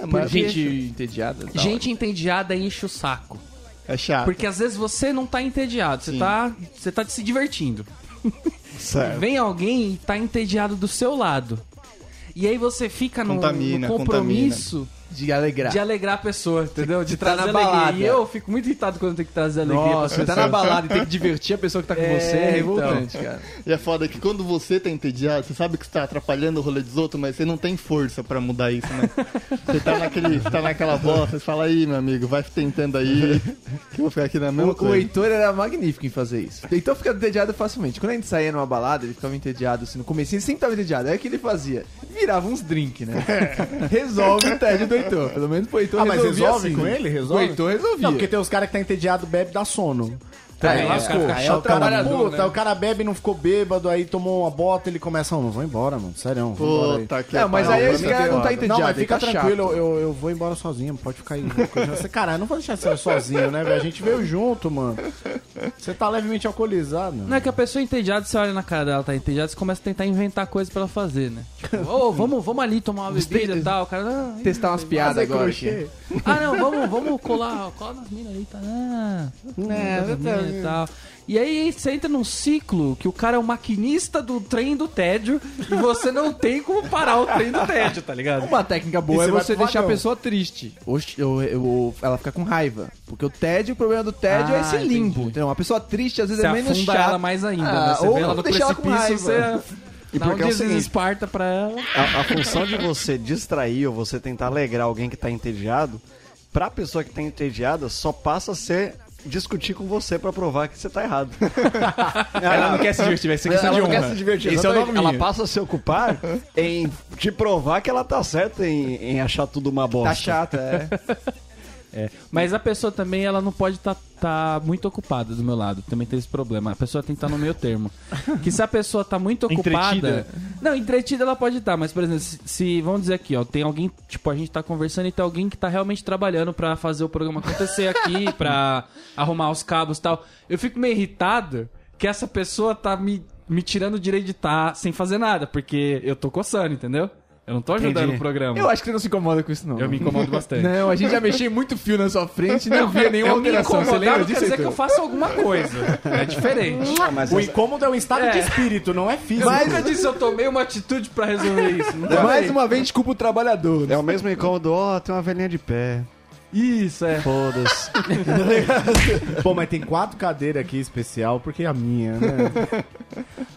S6: É,
S2: Gente entediada.
S1: gente entediada enche o saco.
S6: é chato.
S1: Porque às vezes você não tá entediado, você tá, você tá se divertindo.
S4: Certo.
S1: Vem alguém e tá entediado do seu lado. E aí você fica no,
S6: Contamina,
S1: no compromisso
S2: De alegrar.
S1: de alegrar a pessoa, entendeu? De
S2: tá
S1: trazer
S2: na
S1: alegria.
S2: balada.
S1: E eu fico muito irritado quando eu tenho que trazer alegria
S2: Nossa,
S1: pra
S2: você tá na balada e tem que divertir a pessoa que tá com
S1: É,
S2: você, é
S1: então.
S2: revoltante, cara.
S6: E é foda que quando você tá entediado, você sabe que você tá atrapalhando o rolê dos outros, mas você não tem força pra mudar isso, né? Você tá, naquele, você tá naquela bosta, você fala aí, meu amigo, vai tentando aí, que eu vou ficar aqui na mesma
S2: O, o
S6: coisa.
S2: Heitor era magnífico em fazer isso. O Heitor fica entediado facilmente. Quando a gente saía numa balada, ele ficava entediado assim no começo, ele sempre tava entediado. Aí o que ele fazia? Virava uns drink, né? Resolve o tédio do Heitor. Pelo menos pro Heitor
S3: Ah, mas
S2: resolvia
S3: resolve
S2: assim.
S3: com ele?
S2: O
S3: Resolve?
S2: Heitor resolvia.
S3: Não, porque tem os caras que tá entediado, bebe, dá sono. Aí
S1: Aí
S3: lascou.
S1: o cara fica
S3: Aí
S1: chato
S3: o cara,
S1: trabalhador,
S3: puta,
S1: né?
S3: o cara bebe, não ficou bêbado, aí tomou uma bota, ele começa, não, vou embora, mano, sério.
S6: Puta que
S2: É, mas aí esse cara não tá entediado.
S3: Não, mas fica
S2: tá
S3: tranquilo, eu, eu vou embora sozinho, pode ficar aí. Você, cara, eu não vou deixar você sozinho, né, velho? A gente veio junto, mano. Você tá levemente alcoolizado.
S1: Não é que a pessoa entediada, você olha na cara dela, tá entediada, você começa a tentar inventar coisa pra ela fazer, né? Tipo, ô, vamos, vamos ali tomar uma bebida e tal. O cara, não,
S2: Testar umas piadas agora aqui.
S1: Ah, não, vamos, vamos colar, cola nas minas aí, tá? Ah, nas e tal. E aí você entra num ciclo que o cara é o maquinista do trem do tédio e você não tem como parar o trem do tédio, tá ligado?
S2: Uma técnica boa é
S3: você
S2: você deixar a pessoa triste. Ou, ou- ou ela fica com raiva. Porque o tédio, o problema do tédio
S1: Ah,
S2: é esse limbo.
S1: entendi.
S2: Então, uma pessoa triste às vezes
S1: Você
S2: é menos chata.
S1: ela mais ainda,
S2: Ah,
S1: né? Você
S2: ou
S1: vê ela no
S2: deixa ela com
S1: precipício,
S2: raiva.
S1: você
S4: E
S1: dá um
S4: porque é o seguinte,
S1: desesparta pra ela.
S4: a, a função de você distrair ou você tentar alegrar alguém que tá entediado, pra pessoa que tá entediada, só passa a ser discutir com você pra provar que você tá errado.
S2: Ela não quer se divertir, vai ser questão
S4: ela
S2: de
S4: não quer se divertir.
S2: Esse é o nome
S4: ela passa a se ocupar em te provar que ela tá certa em, em achar tudo uma bosta.
S2: Tá chata, é.
S1: É, mas a pessoa também, ela não pode estar muito ocupada do meu lado. Também tem esse problema. A pessoa tem que estar no meio termo. Que se a pessoa tá muito ocupada...
S2: Entretida.
S1: Não, entretida ela pode estar, mas, por exemplo, se, se- vamos dizer aqui, ó, tem alguém, tipo, a gente tá conversando e tem alguém que tá realmente trabalhando pra fazer o programa acontecer aqui, pra arrumar os cabos e tal. Eu fico meio irritado que essa pessoa tá me, me tirando o direito de estar sem fazer nada, porque eu tô coçando, entendeu? Eu não tô ajudando
S4: Entendi.
S1: o programa.
S2: Eu acho que você não se incomoda com isso, não.
S1: Eu me incomodo bastante.
S2: Não, a gente já mexeu muito fio na sua frente e não via nenhuma
S1: eu me
S2: alteração. Você
S1: incomodar
S2: lembra
S1: não quer
S2: disso,
S1: dizer que eu faço alguma coisa. É diferente.
S4: Ah, mas
S3: O
S4: essa-
S3: incômodo é um estado de
S1: É.
S3: espírito, não é físico.
S1: Eu nunca disse eu tomei uma atitude pra resolver isso. Não
S2: Mais uma vez, desculpa o trabalhador.
S4: é o mesmo incômodo, ó, tem uma velhinha de pé.
S1: Isso, é.
S4: Foda-se.
S3: Pô, mas tem quatro cadeiras aqui especial, porque é a minha, né?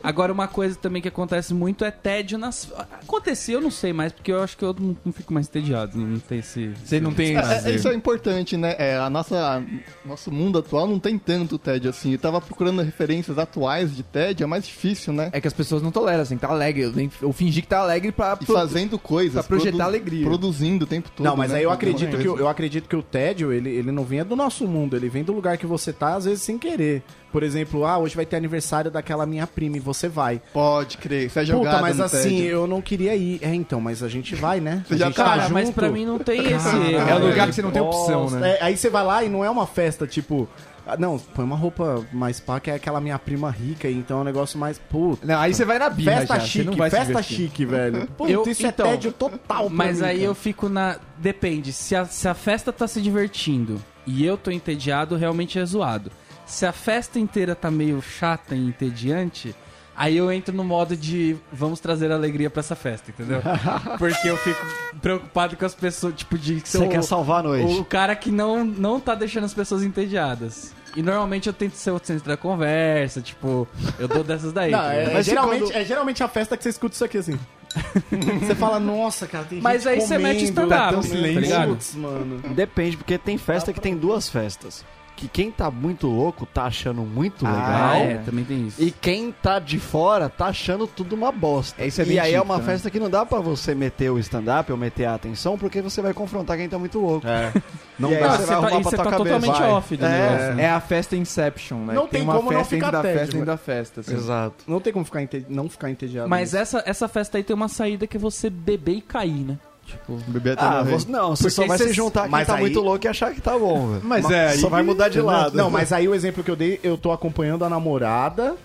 S1: Agora, uma coisa também que acontece muito é tédio nas. Acontecia, eu não sei mais, porque eu acho que eu não, não fico mais entediado. Não tem esse.
S2: Você não tem
S6: É, é, isso é importante, né? É, a nossa, a- nosso mundo atual não tem tanto tédio assim. Eu tava procurando referências atuais de tédio, é mais difícil, né?
S2: É que as pessoas não toleram, assim, tá alegre. Eu, eu fingi que tá alegre pra...
S6: E fazendo coisas.
S2: pra projetar alegria.
S6: Produzindo o tempo todo.
S3: Não, mas
S6: né?
S3: aí eu acredito, que, o- eu acredito que o tédio, ele, ele não vem do nosso mundo, ele vem do lugar que você tá, às vezes sem querer. Por exemplo, ah, hoje vai ter aniversário daquela minha prima e você vai.
S6: Pode crer, isso é jogada
S3: Puta, mas
S6: no
S3: assim,
S6: tédio.
S3: eu não queria ir. É, então, mas a gente vai, né?
S6: Você
S3: a
S6: já
S3: gente
S6: tá
S1: Cara,
S3: junto.
S1: mas pra mim não tem esse.
S2: É o lugar que você não tem opção, né?
S3: É, aí você vai lá e não é uma festa, tipo... ah, Não, põe uma roupa mais pá, que é aquela minha prima rica, então é um negócio mais... Puta,
S2: Não, aí você vai na birra
S3: festa
S2: já, você
S3: chique,
S2: não vai se
S3: festa chique, velho. Puta,
S1: Eu-
S3: isso
S1: então,
S3: é tédio total pra
S1: Mas
S3: mim,
S1: aí
S3: cara.
S1: eu fico na. Depende. Se a, se a festa tá se divertindo e eu tô entediado, realmente é zoado. Se a festa inteira tá meio chata e entediante. Aí eu entro no modo de vamos trazer alegria pra essa festa, entendeu? Porque eu fico preocupado com as pessoas, tipo, de
S4: Você quer salvar a noite.
S1: O cara que não, não tá deixando as pessoas entediadas. E normalmente eu tento ser o centro da conversa, tipo, eu dou dessas daí.
S3: Não,
S1: tá
S3: é,
S1: ligado?
S3: é
S4: Mas
S3: geralmente,
S4: quando-
S3: é geralmente a festa que você escuta isso aqui assim. você fala, nossa, cara, tem
S1: Mas
S3: gente
S1: aí você mete
S3: comendo,
S1: stand-up,
S3: tá tão
S1: tá ligado?
S3: Putz, mano.
S4: Depende, porque tem festa que tem duas festas. Que quem tá muito louco tá achando muito
S2: Ah,
S4: legal.
S1: É, também tem isso.
S4: E quem tá de fora tá achando tudo uma bosta.
S2: É, isso é
S4: e aí é
S2: típico,
S4: uma
S2: né?
S4: festa que não dá pra você meter o stand-up ou meter a atenção, porque você vai confrontar quem tá muito louco.
S3: É.
S4: Não
S3: Não
S4: e
S3: dá,
S1: você
S4: você vai
S1: tá,
S4: arrumar pra
S1: você
S4: tua
S1: tá
S4: cabeça.
S1: totalmente
S4: Vai.
S1: off do
S4: É.
S1: negócio. né?
S2: É a festa Inception, né?
S3: Não tem
S2: uma
S3: como não
S2: festa
S3: ficar
S2: dentro da
S3: tédio,
S2: festa dentro da festa. assim.
S4: Exato.
S3: Não tem como ficar não ficar entediado.
S1: Mas
S3: nisso.
S1: essa, essa festa aí tem uma saída que é você beber e cair, né? Tipo,
S6: Bebê até
S4: Ah,
S6: morrer.
S4: você, não, você
S1: Porque
S4: só vai
S1: cê-
S4: se juntar quem
S3: mas
S4: tá
S3: aí-
S4: muito louco e achar que tá bom, velho.
S2: Mas é,
S4: Só
S2: aí-
S4: vai mudar de lado.
S3: Não, mas aí o exemplo que eu dei, eu tô acompanhando a namorada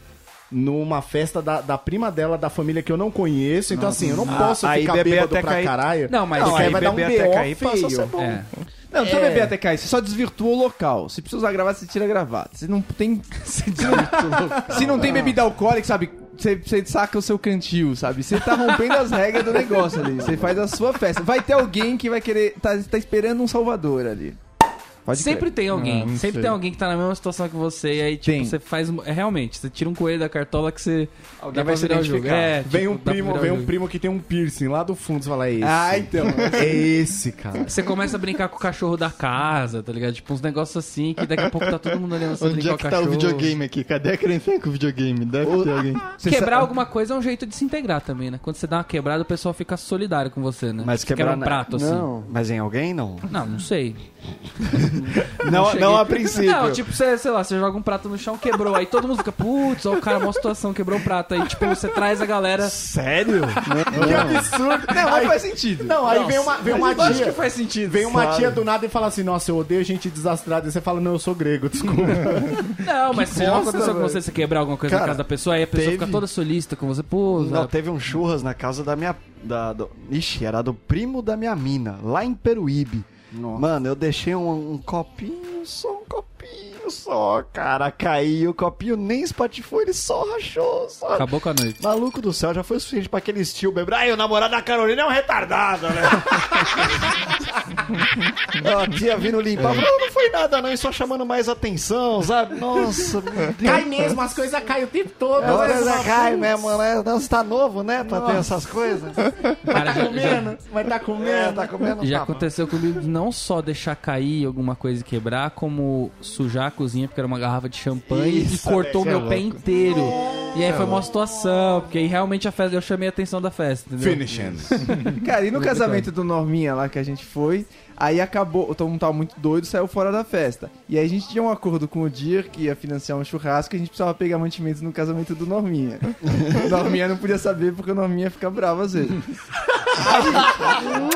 S3: numa festa da, da prima dela, da família que eu não conheço. Então, assim, eu não posso
S4: aí
S3: ficar
S4: beber
S3: bêbado
S4: até
S3: pra
S4: cair.
S3: caralho.
S1: Não, mas
S3: porque
S1: aí
S3: aí vai dar um
S4: beber até cair a ser
S3: feio.
S4: bom.
S1: é.
S2: Não, não precisa
S3: É.
S2: beber até cair, você só desvirtua o local. Se precisa usar gravata, você tira a gravata. Você não tem. Se não tem bebida alcoólica, sabe? Você, saca o seu cantil, sabe? Você tá rompendo as regras do negócio ali. Você faz a sua festa. Vai ter alguém que vai querer. Tá, tá esperando um salvador ali. Pode
S1: Sempre tem alguém.
S6: Ah, não
S1: sempre
S6: sei.
S1: tem alguém que tá na mesma situação que você. E aí, tipo,
S2: Tem.
S1: você faz. É realmente, você tira um coelho da cartola que você.
S2: Alguém vai se
S1: o
S2: identificar.
S1: É,
S3: Vem
S1: tipo,
S3: um primo,
S1: o
S3: vem um primo que tem um piercing lá do fundo, você fala, é esse.
S2: Ah, então.
S3: É esse, cara.
S1: Você começa a brincar com o cachorro da casa, tá ligado? Tipo, uns negócios assim que daqui a pouco tá todo mundo olhando você
S6: Onde é que
S1: o
S6: tá o videogame aqui? Cadê a criança com o videogame? Deve ter alguém.
S2: Você
S1: Quebrar
S2: sa-
S1: alguma coisa é um jeito de se integrar também, né? Quando você dá uma quebrada, o pessoal fica solidário com você, né?
S4: Mas
S1: Você
S4: quebrar
S1: quebra um prato, assim.
S4: Não, mas em alguém não.
S1: Não, não sei.
S4: Não, não a princípio.
S1: Não, tipo, você, sei lá, você joga um prato no chão, quebrou. Aí todo mundo fica, putz, ó, o cara, uma situação, quebrou o prato. Aí, tipo, você traz a galera.
S4: Sério?
S3: Que absurdo.
S2: Não, mas faz sentido.
S3: Não, aí vem uma, vem uma
S1: Acho
S3: tia.
S1: que faz sentido.
S3: Vem uma tia do nada e fala assim: Nossa, eu odeio gente desastrada. E você fala: Não, eu sou grego, desculpa.
S1: Não, mas se aconteceu com você, você quebrar alguma coisa na
S4: Cara,
S1: casa da pessoa, aí a pessoa
S4: teve-
S1: fica toda solista com você, pô,
S4: Não, teve um churras na casa da minha. Da, do, ixi, era do primo da minha mina, lá em Peruíbe. Mano, eu deixei um, um copinho, só um copinho só, cara. Caiu, o copinho nem espatifou, ele só rachou, só.
S1: acabou com a noite.
S4: Maluco do céu, já foi o suficiente pra aquele estilo beber. Ai, o namorado da Carolina é um retardado, né? a tia vindo limpar. Não, não foi nada, não. E só chamando mais atenção, sabe? Nossa.
S3: Cai mesmo, as coisas caem o tempo todo.
S4: É hora da cai mesmo, né? Não, Você tá novo, né? Pra ter essas coisas.
S1: Cara, já, já,
S3: Comendo, vai tá
S4: É,
S3: comendo.
S4: tá comendo?
S1: já
S4: Tá,
S1: aconteceu comigo não só deixar cair alguma coisa e quebrar, como sujar cozinha, porque era uma garrafa de champanhe
S4: Isso,
S1: e cortou meu pé
S4: é louco.
S1: inteiro. E aí foi uma situação, porque aí realmente a festa, eu chamei a atenção da festa, entendeu?
S3: Finishing.
S2: Cara, e no casamento do Norminha lá que a gente foi, aí acabou, todo mundo tava muito doido, saiu fora da festa. E aí a gente tinha um acordo com o Dir que ia financiar um churrasco e a gente precisava pegar mantimentos no casamento do Norminha. o Norminha não podia saber porque o Norminha fica bravo às vezes.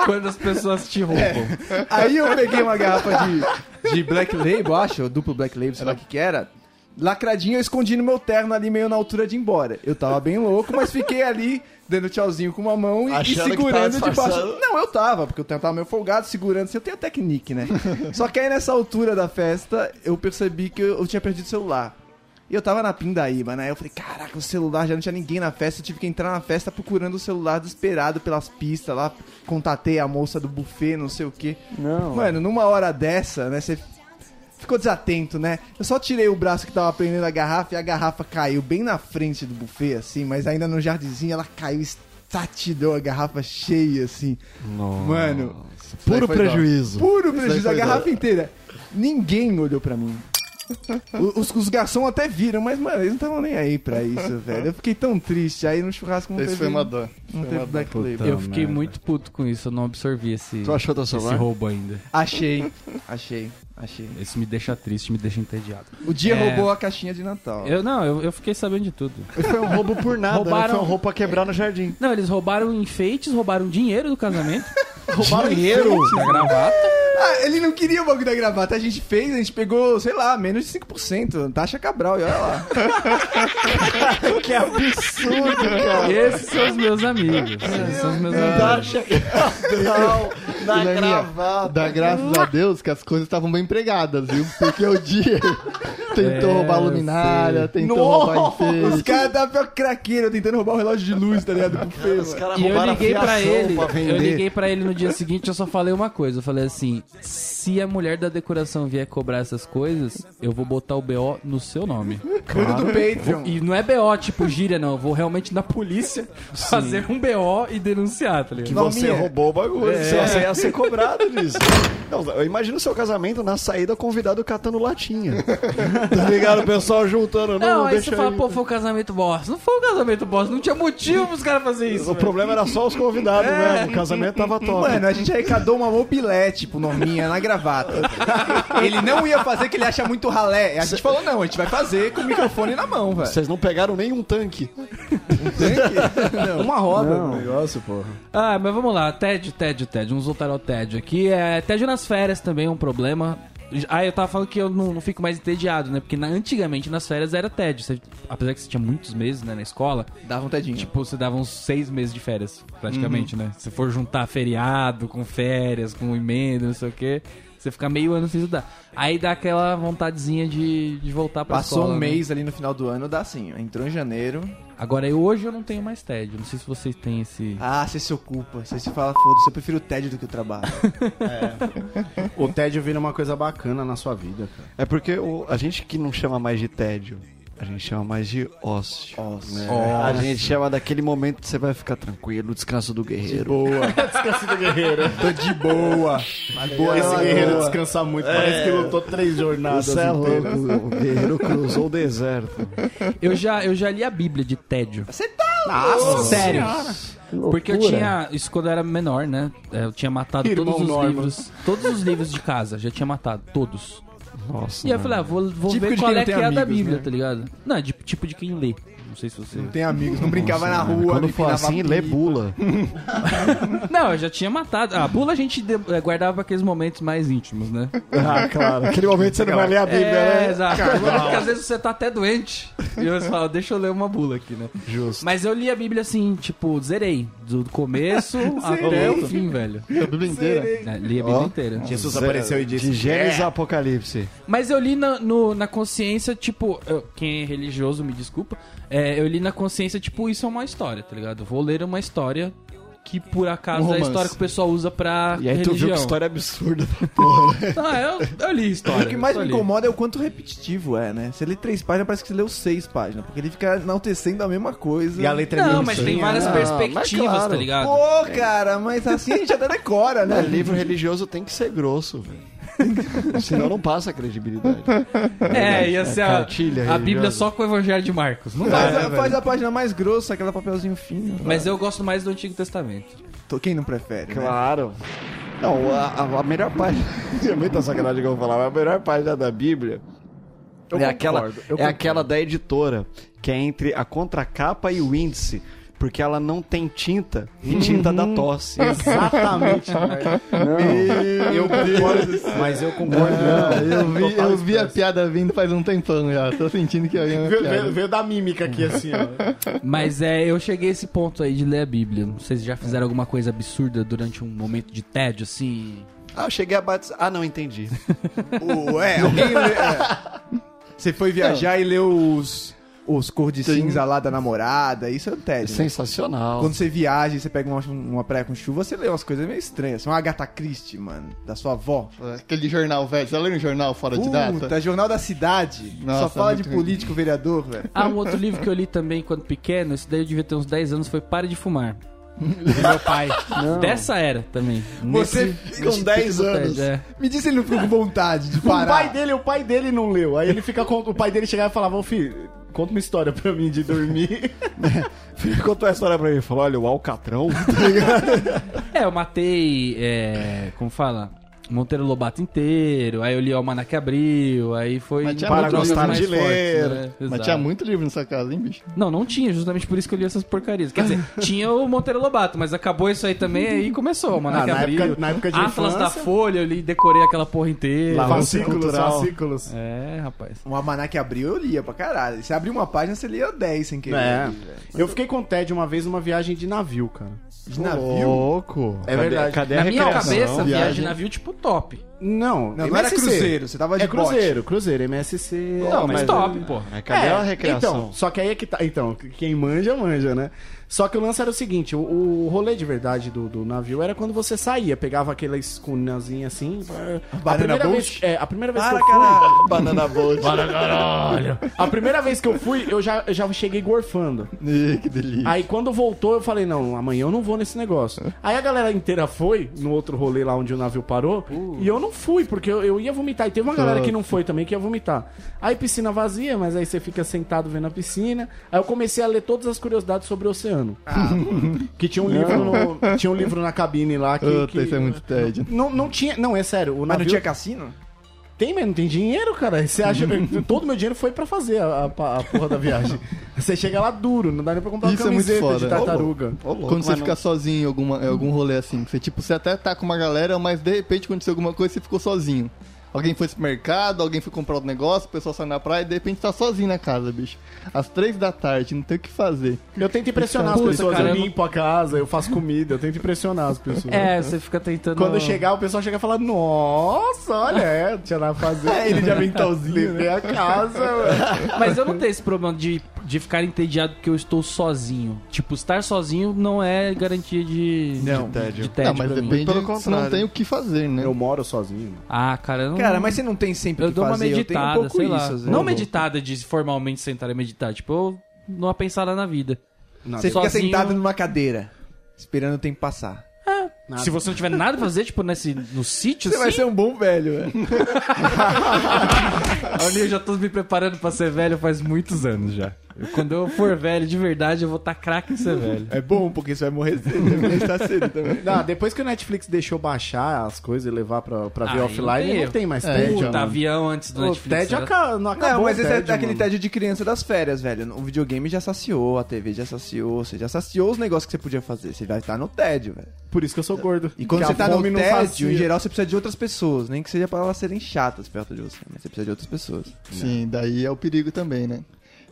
S1: Quando as pessoas te roubam.
S2: Aí eu peguei uma garrafa de, de Black Label, acho, duplo Black Label, sei lá o que que era. Lacradinho, eu escondi no meu terno ali meio na altura de ir embora. Eu tava bem louco, mas fiquei ali dando tchauzinho com uma mão e, e segurando debaixo.
S4: disfarçando.
S2: Não, eu tava, porque eu tava meio folgado, segurando. assim, Eu tenho técnica, né? Só que aí nessa altura da festa, eu percebi que eu, eu tinha perdido o celular. E eu tava na pindaíba, né? Eu falei, caraca, o celular já não tinha ninguém na festa. Eu tive que entrar na festa procurando o celular desesperado pelas pistas lá. Contatei a moça do buffet, não sei o quê.
S5: Não.
S2: Mano, numa hora dessa, né? Você ficou desatento, né? Eu só tirei o braço que tava prendendo a garrafa e a garrafa caiu bem na frente do buffet, assim, mas ainda no jardinzinho ela caiu, estatidou a garrafa cheia, assim. Mano,
S4: Puro
S6: foi dó.
S4: prejuízo.
S2: puro prejuízo, a garrafa
S6: da-
S2: inteira. Ninguém olhou pra mim. Os, os garçons até viram, mas, mano, eles não estavam nem aí pra isso, velho. Eu fiquei tão triste. Aí no churrasco não
S6: Esse
S2: teve,
S6: foi uma dó.
S2: não
S6: Foi
S2: teve. Black Label.
S1: Eu fiquei
S3: merda.
S1: muito puto com isso, eu não absorvi esse,
S4: Tu achou teu
S1: esse roubo ainda.
S2: Achei, achei, achei.
S1: Isso me deixa triste, me deixa entediado.
S2: O dia
S1: É.
S2: roubou a caixinha de Natal.
S1: Eu não, eu, eu fiquei sabendo de tudo.
S4: Foi um roubo por nada,
S1: Roubaram-
S4: né? Foi um roubo pra quebrar no jardim.
S1: Não, eles roubaram enfeites, roubaram dinheiro do casamento.
S4: Roubaram
S1: dinheiro da gravata.
S2: Ah, ele não queria o bagulho da gravata. A gente fez, a gente pegou, sei lá, menos de 5%. Taxa Cabral, e olha lá.
S4: que absurdo, cara.
S1: Esses são os meus amigos. Esses são os meus amigos.
S4: Taxa Cabral na gravata.
S6: Dá graças a Deus que as coisas estavam bem empregadas, viu? Porque o dia tentou
S1: É,
S6: roubar a luminária, tentou roubar
S2: Os
S6: enfeite.
S2: caras tá pior que craqueiro tentando roubar o relógio de luz, tá ligado? Do buffet,
S4: Os caras
S1: E eu
S4: a
S1: liguei pra ele,
S4: pra
S1: eu liguei pra ele no dia seguinte, eu só falei uma coisa, eu falei assim, se a mulher da decoração vier cobrar essas coisas, eu vou botar o BO no seu nome.
S2: Cuida do Patreon.
S1: E não é BO tipo gíria não, eu vou realmente na polícia fazer um BO e denunciar, tá ligado?
S4: Que você
S2: Norminha.
S4: roubou o bagulho.
S1: É.
S4: Você ia ser cobrado disso. Não, eu imagino o seu casamento na saída convidado catando latinha. tá ligado? O pessoal juntando. Não,
S1: Não, aí
S4: deixa
S1: você fala,
S4: aí.
S1: pô, foi o casamento bosta. Não foi o casamento bosta, não tinha motivo pros caras fazerem isso.
S4: O
S1: velho.
S4: problema era só os convidados
S1: É.
S4: mesmo. O casamento tava top.
S2: Mano, a gente arrecadou uma mobilete pro Norminha na gravata. Ele não ia fazer, que ele acha muito ralé. A gente falou, não, a gente vai fazer com o microfone na mão, velho.
S4: Vocês não pegaram nem um tanque.
S3: Uma roda
S5: Não.
S3: no negócio, porra.
S1: Ah, mas vamos lá, tédio, tédio, tédio. Vamos voltar ao tédio aqui. É, tédio nas férias também é um problema. Ah, eu tava falando que eu não, não fico mais entediado, né? Porque na- antigamente nas férias era tédio. Você- apesar que você tinha muitos meses né, na escola,
S2: Dava um tedinho.
S1: tipo, você dava uns seis meses de férias, praticamente,
S2: Uhum.
S1: né? Se for juntar feriado com férias, com emenda, não sei o quê, você fica meio ano sem estudar. Aí dá aquela vontadezinha de, de voltar pra
S2: Passou
S1: escola.
S2: um
S1: né?
S2: mês ali no final do ano, dá assim. Entrou em janeiro.
S1: Agora, eu, hoje eu não tenho mais tédio. Não sei se vocês têm esse...
S2: Ah, você se ocupa. Você se fala, foda-se, eu prefiro o tédio do que o trabalho.
S3: O tédio vira uma coisa bacana na sua vida, cara.
S4: É porque o- a gente que não chama mais de tédio, a gente chama mais de ócio.
S2: Nossa.
S4: A gente chama daquele momento que você vai ficar tranquilo, descanso do guerreiro.
S2: Boa.
S3: Descanso do guerreiro.
S2: Tô de boa. boa
S3: Esse guerreiro
S2: boa.
S3: descansa muito. Parece que lutou três jornadas
S4: Você é
S3: inteiras.
S4: louco, o guerreiro cruzou o deserto.
S1: Eu já, eu já li a Bíblia de tédio.
S2: Você tá
S3: Nossa
S1: Sério. Porque eu tinha. Isso quando eu era menor, né? É, Eu tinha matado
S3: Irmão
S1: todos os
S3: Norman.
S1: livros. Todos os livros de casa. Já tinha matado. Todos.
S4: Nossa.
S1: E aí eu falei, ah, vou, vou
S2: Típico
S1: ver qual é que é a da Bíblia,
S2: né?
S1: tá ligado? Não, é de, tipo de quem lê. Não sei se você.
S2: Não tem amigos, não brincava na rua.
S4: Quando for assim,
S2: pipa.
S4: lê bula.
S1: Não, eu já tinha matado. A bula a gente eh, guardava pra aqueles momentos mais íntimos, né?
S4: Ah, claro. Aquele momento você não vai ler a Bíblia,
S1: É,
S4: né?
S1: exato. Porque às vezes você tá até doente. E você fala, deixa eu ler uma bula aqui, né?
S4: Justo.
S1: Mas eu li a Bíblia assim, tipo, zerei. Do começo até o fim, velho.
S6: A Bíblia inteira.
S1: É, li a Bíblia
S4: Ó.
S1: inteira.
S3: Jesus apareceu e disse:
S4: De Gênesis
S3: "É".
S4: Apocalipse.
S1: Mas eu li na, no- na consciência, tipo, eu- quem é religioso, me desculpa. É, eu li na consciência, tipo, isso é uma história, tá ligado? Vou ler uma história que por acaso
S6: Um
S1: é a história que o pessoal usa pra
S4: E aí tu
S1: religião.
S4: viu que história absurda da porra, né?
S1: Ah, eu, eu li história.
S2: O que mais me
S1: li.
S2: incomoda é o quanto repetitivo é, né? Você lê três páginas, parece que você leu seis páginas. Porque ele fica enaltecendo a mesma coisa.
S3: E a letra é
S1: Não, mas
S3: isso
S1: tem
S3: aí.
S1: várias
S4: Ah,
S1: perspectivas,
S4: mas claro.
S1: tá ligado?
S2: Pô, cara, mas assim a gente até decora,
S4: É,
S2: né?
S4: livro religioso tem que ser grosso, velho. Senão não passa credibilidade.
S1: É, ia ser a,
S4: cartilha
S1: a Bíblia só com o Evangelho de Marcos. Não dá,
S2: Faz,
S1: né,
S2: a, faz a página mais grossa, aquela papelzinho fino.
S1: Mas eu gosto mais do Antigo Testamento.
S2: Tô- Quem não prefere, né?
S4: Claro. Não, a, a- a melhor página. É muita sacanagem que eu vou falar, mas a melhor página da Bíblia é, aquela,
S3: concordo, eu
S4: é aquela da editora, que é entre a contracapa e o índice. Porque ela não tem tinta e tinta da tosse.
S3: Exatamente. eu concordo, mas eu concordo.
S6: Ah, eu vi, eu vi a piada vindo faz um tempão já. Tô sentindo que havia uma
S3: Veio, da mímica aqui, assim, ó.
S1: Mas é, eu cheguei a esse ponto aí de ler a Bíblia. Não sei se já fizeram alguma coisa absurda durante um momento de tédio, assim.
S4: Ah, eu cheguei a batizar. Ah, não, entendi.
S2: O- é, alguém é. Você foi viajar e leu os, os cor de cinza lá da namorada, isso é um tédio. né?
S4: Sensacional.
S2: Quando você viaja e você pega uma, uma praia com chuva, você lê umas coisas meio estranhas. Uma Agatha Christie, mano, da sua avó.
S6: Aquele jornal velho. Já leu um jornal fora de data?
S2: Puta, Jornal da Cidade.
S6: Nossa,
S2: Só fala de
S6: muito ruim.
S2: político vereador, velho.
S1: Ah, um outro livro que eu li também quando pequeno, esse daí eu devia ter uns 10 anos, foi Pare de Fumar. Do meu pai. Dessa era também.
S2: Você
S1: Nesse-
S2: com
S1: nesse
S2: 10
S1: pico do
S2: anos.
S1: tédio, é.
S2: Me diz se ele não ficou com vontade de
S3: O pai
S2: parar.
S3: dele, o pai dele não leu. Aí ele fica com o pai dele chegava e falava: "Ô filho, conta uma história pra mim de dormir".
S4: Ele contou a história pra mim. Falou, olha, o Alcatrão.
S1: É, eu matei. É, como fala? Monteiro Lobato inteiro, aí eu li Almanac Abril, aí foi
S6: Mas tinha
S1: para gostar
S4: de
S1: fortes,
S4: ler.
S1: né?
S6: Mas tinha muito livro nessa casa, hein, bicho?
S1: Não, não tinha, justamente por isso que eu li essas porcarias. Quer dizer, tinha o Monteiro Lobato, mas acabou isso aí também, aí começou. Almanac
S3: Ah, na
S1: Abril,
S3: época- na época de
S1: Atlas da
S3: infância-
S1: Folha, eu li, decorei aquela porra inteira.
S3: fascículos, fascículos.
S1: É, rapaz.
S2: Um almanac abriu, eu lia pra caralho. Você abriu uma página, você lia 10 sem querer.
S3: É.
S2: ali.
S3: Eu fiquei com tédio uma vez numa viagem de navio, cara.
S2: De navio?
S4: Louco.
S3: É verdade.
S4: Cadê
S1: Na
S4: a
S1: minha
S4: recreação?
S1: cabeça, viagem
S6: viagem.
S1: de navio, tipo, top.
S3: Não,
S2: Não, não era cruzeiro, você tava de
S3: É cruzeiro, cruzeiro, MSC.
S1: Não, mas
S4: mas
S1: top, pô.
S4: Mas cadê
S3: É,
S4: a recreação?
S3: Então, só que aí é que tá. Então, quem manja, manja, né? Só que o lance era o seguinte: o, o rolê de verdade do, do navio era quando você saía, pegava aquela escunazinha assim. A
S2: Banana
S3: primeira
S2: boat?
S3: vez, é, a primeira vez
S2: Para,
S3: que eu fui.
S2: caralho.
S4: Banana Boat.
S3: A primeira vez que eu fui, eu já, eu já cheguei gorfando.
S6: Ih, que delícia.
S3: Aí quando voltou, eu falei, não, amanhã eu não vou nesse negócio. Aí a galera inteira foi no outro rolê lá onde o navio parou. E eu não fui, porque eu, eu ia vomitar. E teve uma galera que não foi também que ia vomitar. Aí piscina vazia, mas aí você fica sentado vendo a piscina. Aí eu comecei a ler todas as curiosidades sobre o oceano. Que tinha um livro no- tinha um livro na cabine lá que.
S6: Puta,
S3: que-
S6: isso é muito tédio.
S3: não, não tinha. Não, é sério. O
S2: Mas
S3: navio
S2: não tinha cassino?
S3: tem, mas não tem dinheiro, cara. Você acha. todo meu dinheiro foi pra fazer a, a- a porra da viagem. Você chega lá duro, não dá nem pra comprar
S6: Isso é
S3: uma
S6: muito
S3: camiseta
S6: foda.
S3: de tartaruga.
S4: Ô, louco,
S6: Quando você
S4: mas
S6: fica
S4: não-
S6: sozinho em, alguma, em algum rolê assim, você tipo, você até tá com uma galera, mas de repente aconteceu alguma coisa e você ficou sozinho. Alguém foi pro mercado, alguém foi comprar um negócio, o pessoal saiu na praia e de repente tá sozinho na casa, bicho. Às três da tarde, não tem o que fazer.
S3: Eu tento impressionar as
S1: Puta,
S3: pessoas.
S1: cara,
S3: eu
S1: não-
S3: limpo a casa, eu faço comida, eu tento impressionar as pessoas.
S1: É, você fica tentando.
S3: Quando chegar, o pessoal chega e fala: Nossa, olha, é, não tinha nada pra fazer.
S2: É, ele de aventalzinho,
S3: Limpei a casa, mano.
S1: Mas eu não tenho esse problema de, de ficar entediado porque eu estou sozinho. Tipo, estar sozinho não é garantia de.
S2: Não.
S1: de,
S4: tédio.
S1: de tédio
S6: não, mas depende
S4: Pelo
S6: se não
S4: contrário.
S6: tem o que fazer, né?
S3: Eu moro sozinho.
S1: Ah, cara, eu não.
S2: Cara, mas você não tem sempre
S1: Eu
S2: que
S1: dou uma
S2: fazer. eu tenho
S1: meditada,
S2: um pouco
S1: sei
S2: isso,
S1: lá. Não meditada de formalmente sentar e meditar. Tipo, eu dou uma pensada na vida.
S2: Você fica
S1: Sozinho-
S2: sentado numa cadeira, esperando o tempo passar.
S3: Nada.
S1: Se você não tiver nada pra fazer, tipo, nesse, no sítio,
S2: Você vai
S1: assim.
S2: ser um bom velho, velho.
S1: Olha, eu já tô me preparando pra ser velho faz muitos anos já. Quando eu for velho, de verdade, eu vou estar craque em ser velho.
S2: É bom, porque você vai morrer cedo. Vai estar cedo também.
S3: Não, depois que o Netflix deixou baixar as coisas e levar pra, pra ver
S1: Aí
S3: offline,
S1: não tem
S3: não
S1: erro.
S3: tem mais
S6: É,
S3: TED.
S1: Puta, avião antes do
S3: O
S1: Netflix.
S3: TED
S1: era-
S3: não acabou.
S2: Não, mas
S3: o
S2: esse é aquele
S3: mano.
S2: tédio de criança das férias, velho. O videogame já saciou, a TV já saciou, você já saciou os negócios que você podia fazer. Você vai estar no tédio, velho.
S3: Por isso que eu sou gordo.
S2: E quando
S3: Que
S2: você tá no tédio, em geral você precisa de outras pessoas. Nem que seja pra elas serem chatas perto de você, mas você precisa de outras pessoas.
S6: Sim, daí é o perigo também, né?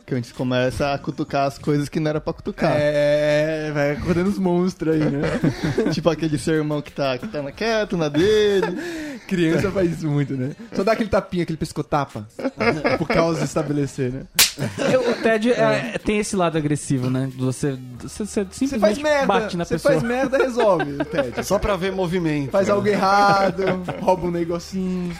S6: Que a gente começa a cutucar as coisas que não era pra cutucar.
S2: É, vai acordando os monstros aí, né?
S6: tipo aquele seu irmão que tá, que tá na quieto, na dele.
S2: Criança faz isso muito, né? Só dá aquele tapinha, aquele pescotapa. por causa de estabelecer, né?
S1: Eu- O TED é- tem esse lado agressivo, né? Você, você, você
S2: Você
S1: simplesmente
S2: faz merda,
S1: bate na
S2: você
S1: pessoa.
S2: faz merda, resolve o tédio.
S4: Só pra ver movimento.
S2: Faz algo errado, rouba um negocinho.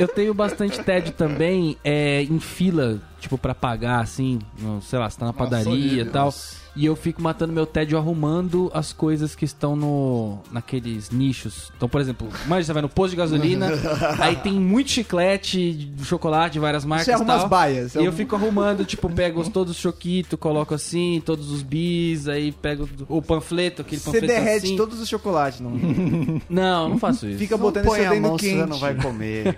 S1: Eu tenho bastante tédio também é, em fila, tipo, pra pagar, assim, sei lá, você tá na padaria e tal. E eu fico matando meu tédio arrumando as coisas que estão no naqueles nichos. Então, por exemplo, imagina você vai no posto de gasolina, aí tem muito chiclete, chocolate, várias marcas
S2: Você
S1: e
S2: arruma
S1: tal.
S2: as baias.
S1: E eu fico arrumando, tipo, pego os- todos os choquitos, coloco assim, todos os bis, aí pego o panfleto, aquele
S2: Você
S1: panfleto
S2: derrete
S1: assim.
S2: todos os chocolates, não.
S1: Não, não faço isso.
S2: Fica
S4: Não
S2: botando
S4: põe
S2: esse
S4: a
S2: dedo
S4: você
S2: quente.
S4: não vai comer.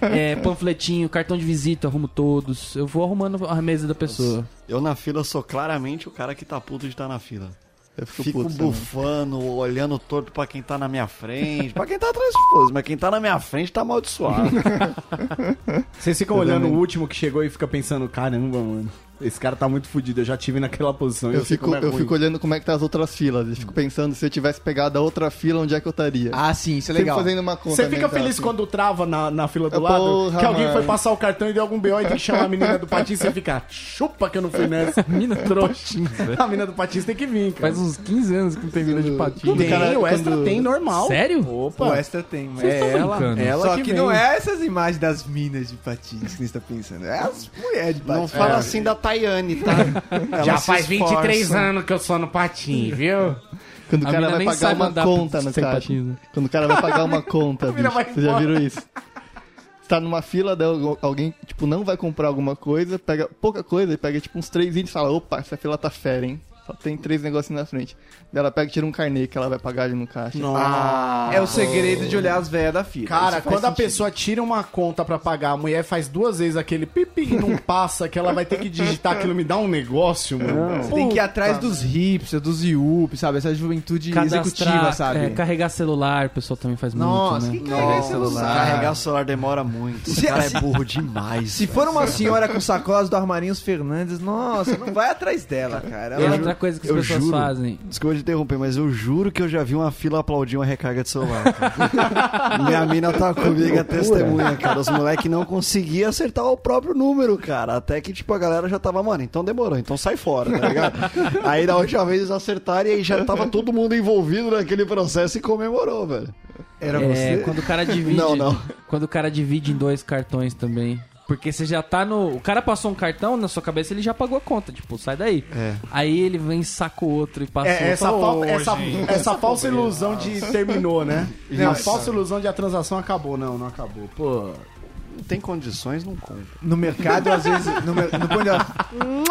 S1: É, panfletinho, cartão de visita, arrumo todos. Eu vou arrumando a mesa da pessoa.
S4: Eu na fila sou claramente o cara que tá puto de estar na fila.
S6: Eu fico,
S4: Fico
S6: também.
S4: bufando, olhando torto pra quem tá na minha frente. pra quem tá atrás, foda mas quem tá na minha frente tá amaldiçoado.
S3: Vocês ficam olhando o último que chegou e fica pensando, caramba, mano. Esse cara tá muito fudido, eu já tive naquela posição. e
S6: Eu,
S3: sei
S6: fico,
S3: é
S6: eu fico olhando como é que tá as outras filas. Eu fico pensando se eu tivesse pegado a outra fila, onde é que eu estaria.
S2: Ah, sim, isso é
S6: Sempre
S2: legal.
S6: fazendo uma conta.
S3: Você fica feliz
S6: assim.
S3: quando trava na, na fila do
S6: Porra,
S3: lado? Que alguém
S6: mano.
S3: foi passar o cartão e deu algum BO e tem que chamar a menina do patins e você fica, chupa que eu não fui nessa.
S1: Mina trouxa.
S3: A menina do patins tem que vir, cara.
S1: Faz uns 15 anos que não tem mina de patinho.
S3: Tem,
S6: cara-
S3: o extra
S6: quando-
S3: tem normal.
S1: Sério?
S3: Opa.
S2: O extra tem, mas...
S3: é ela,
S1: brincando.
S3: ela
S2: Só
S3: que,
S2: que, não é essas imagens das minas de patins que você está pensando. É as mulheres de
S4: Não
S2: patins.
S4: fala assim da Tayane, tá?
S3: Já
S2: se
S3: faz 23
S2: esforçam.
S3: anos que eu sou no patim, viu?
S6: Quando o cara vai pagar uma conta no caixa.
S1: né?
S6: Quando o cara vai pagar uma conta, bicho. Vocês já viram isso? Você tá numa fila, daí alguém, tipo, não vai comprar alguma coisa, pega pouca coisa e pega, tipo, uns três itens e fala, opa, essa fila tá fera, hein? Só tem três negocinhos na frente. Daí ela pega e tira um carnê que ela vai pagar ali no caixa.
S2: É o segredo de olhar as velhas da fila.
S3: Cara,
S2: Isso faz
S3: quando a
S2: sentido.
S3: pessoa tira uma conta pra pagar, a mulher faz duas vezes aquele pipi e não passa, que ela vai ter que digitar aquilo, me dá um negócio, mano.
S2: Você tem que ir atrás dos hipsters, dos IUP, sabe? Essa juventude executiva, sabe?
S1: é, carregar celular, o pessoal também faz
S2: Nossa,
S1: muito,
S2: que
S1: né?
S2: carregar celular.
S4: Carregar o celular demora muito. Esse
S2: Se-
S4: cara é burro demais.
S2: Se for uma senhora com sacolas do Armarinhos Fernandes, nossa, não vai atrás dela, cara. Ela-
S1: outra coisa que as
S4: eu
S1: pessoas
S4: juro.
S1: fazem.
S4: Desculpa te interromper, mas eu juro que eu já vi uma fila aplaudir uma recarga de celular. Minha mina tá comigo, é testemunha, cara. Os moleques não conseguiam acertar o próprio número, cara. Até que, tipo, a galera já tava, mano, então demorou, então sai fora, tá ligado? aí da última vez eles acertaram e aí já tava todo mundo envolvido naquele processo e comemorou, velho.
S2: Era
S1: É,
S2: você?
S1: quando o cara divide.
S4: Não, não.
S1: Quando o cara divide em dois cartões também. Porque você já tá no. O cara passou um cartão na sua cabeça, ele já pagou a conta. Tipo, sai daí.
S4: É.
S1: Aí ele vem, saca o outro e passa
S3: É,
S1: outro.
S3: essa,
S7: Hoje,
S3: essa, essa falsa ilusão de terminou, né?
S2: Não,
S3: a falsa ilusão de a transação acabou. Não, não acabou. Pô.
S4: Não tem condições, não compra.
S2: No mercado, às vezes. No, no Pão de Açúcar,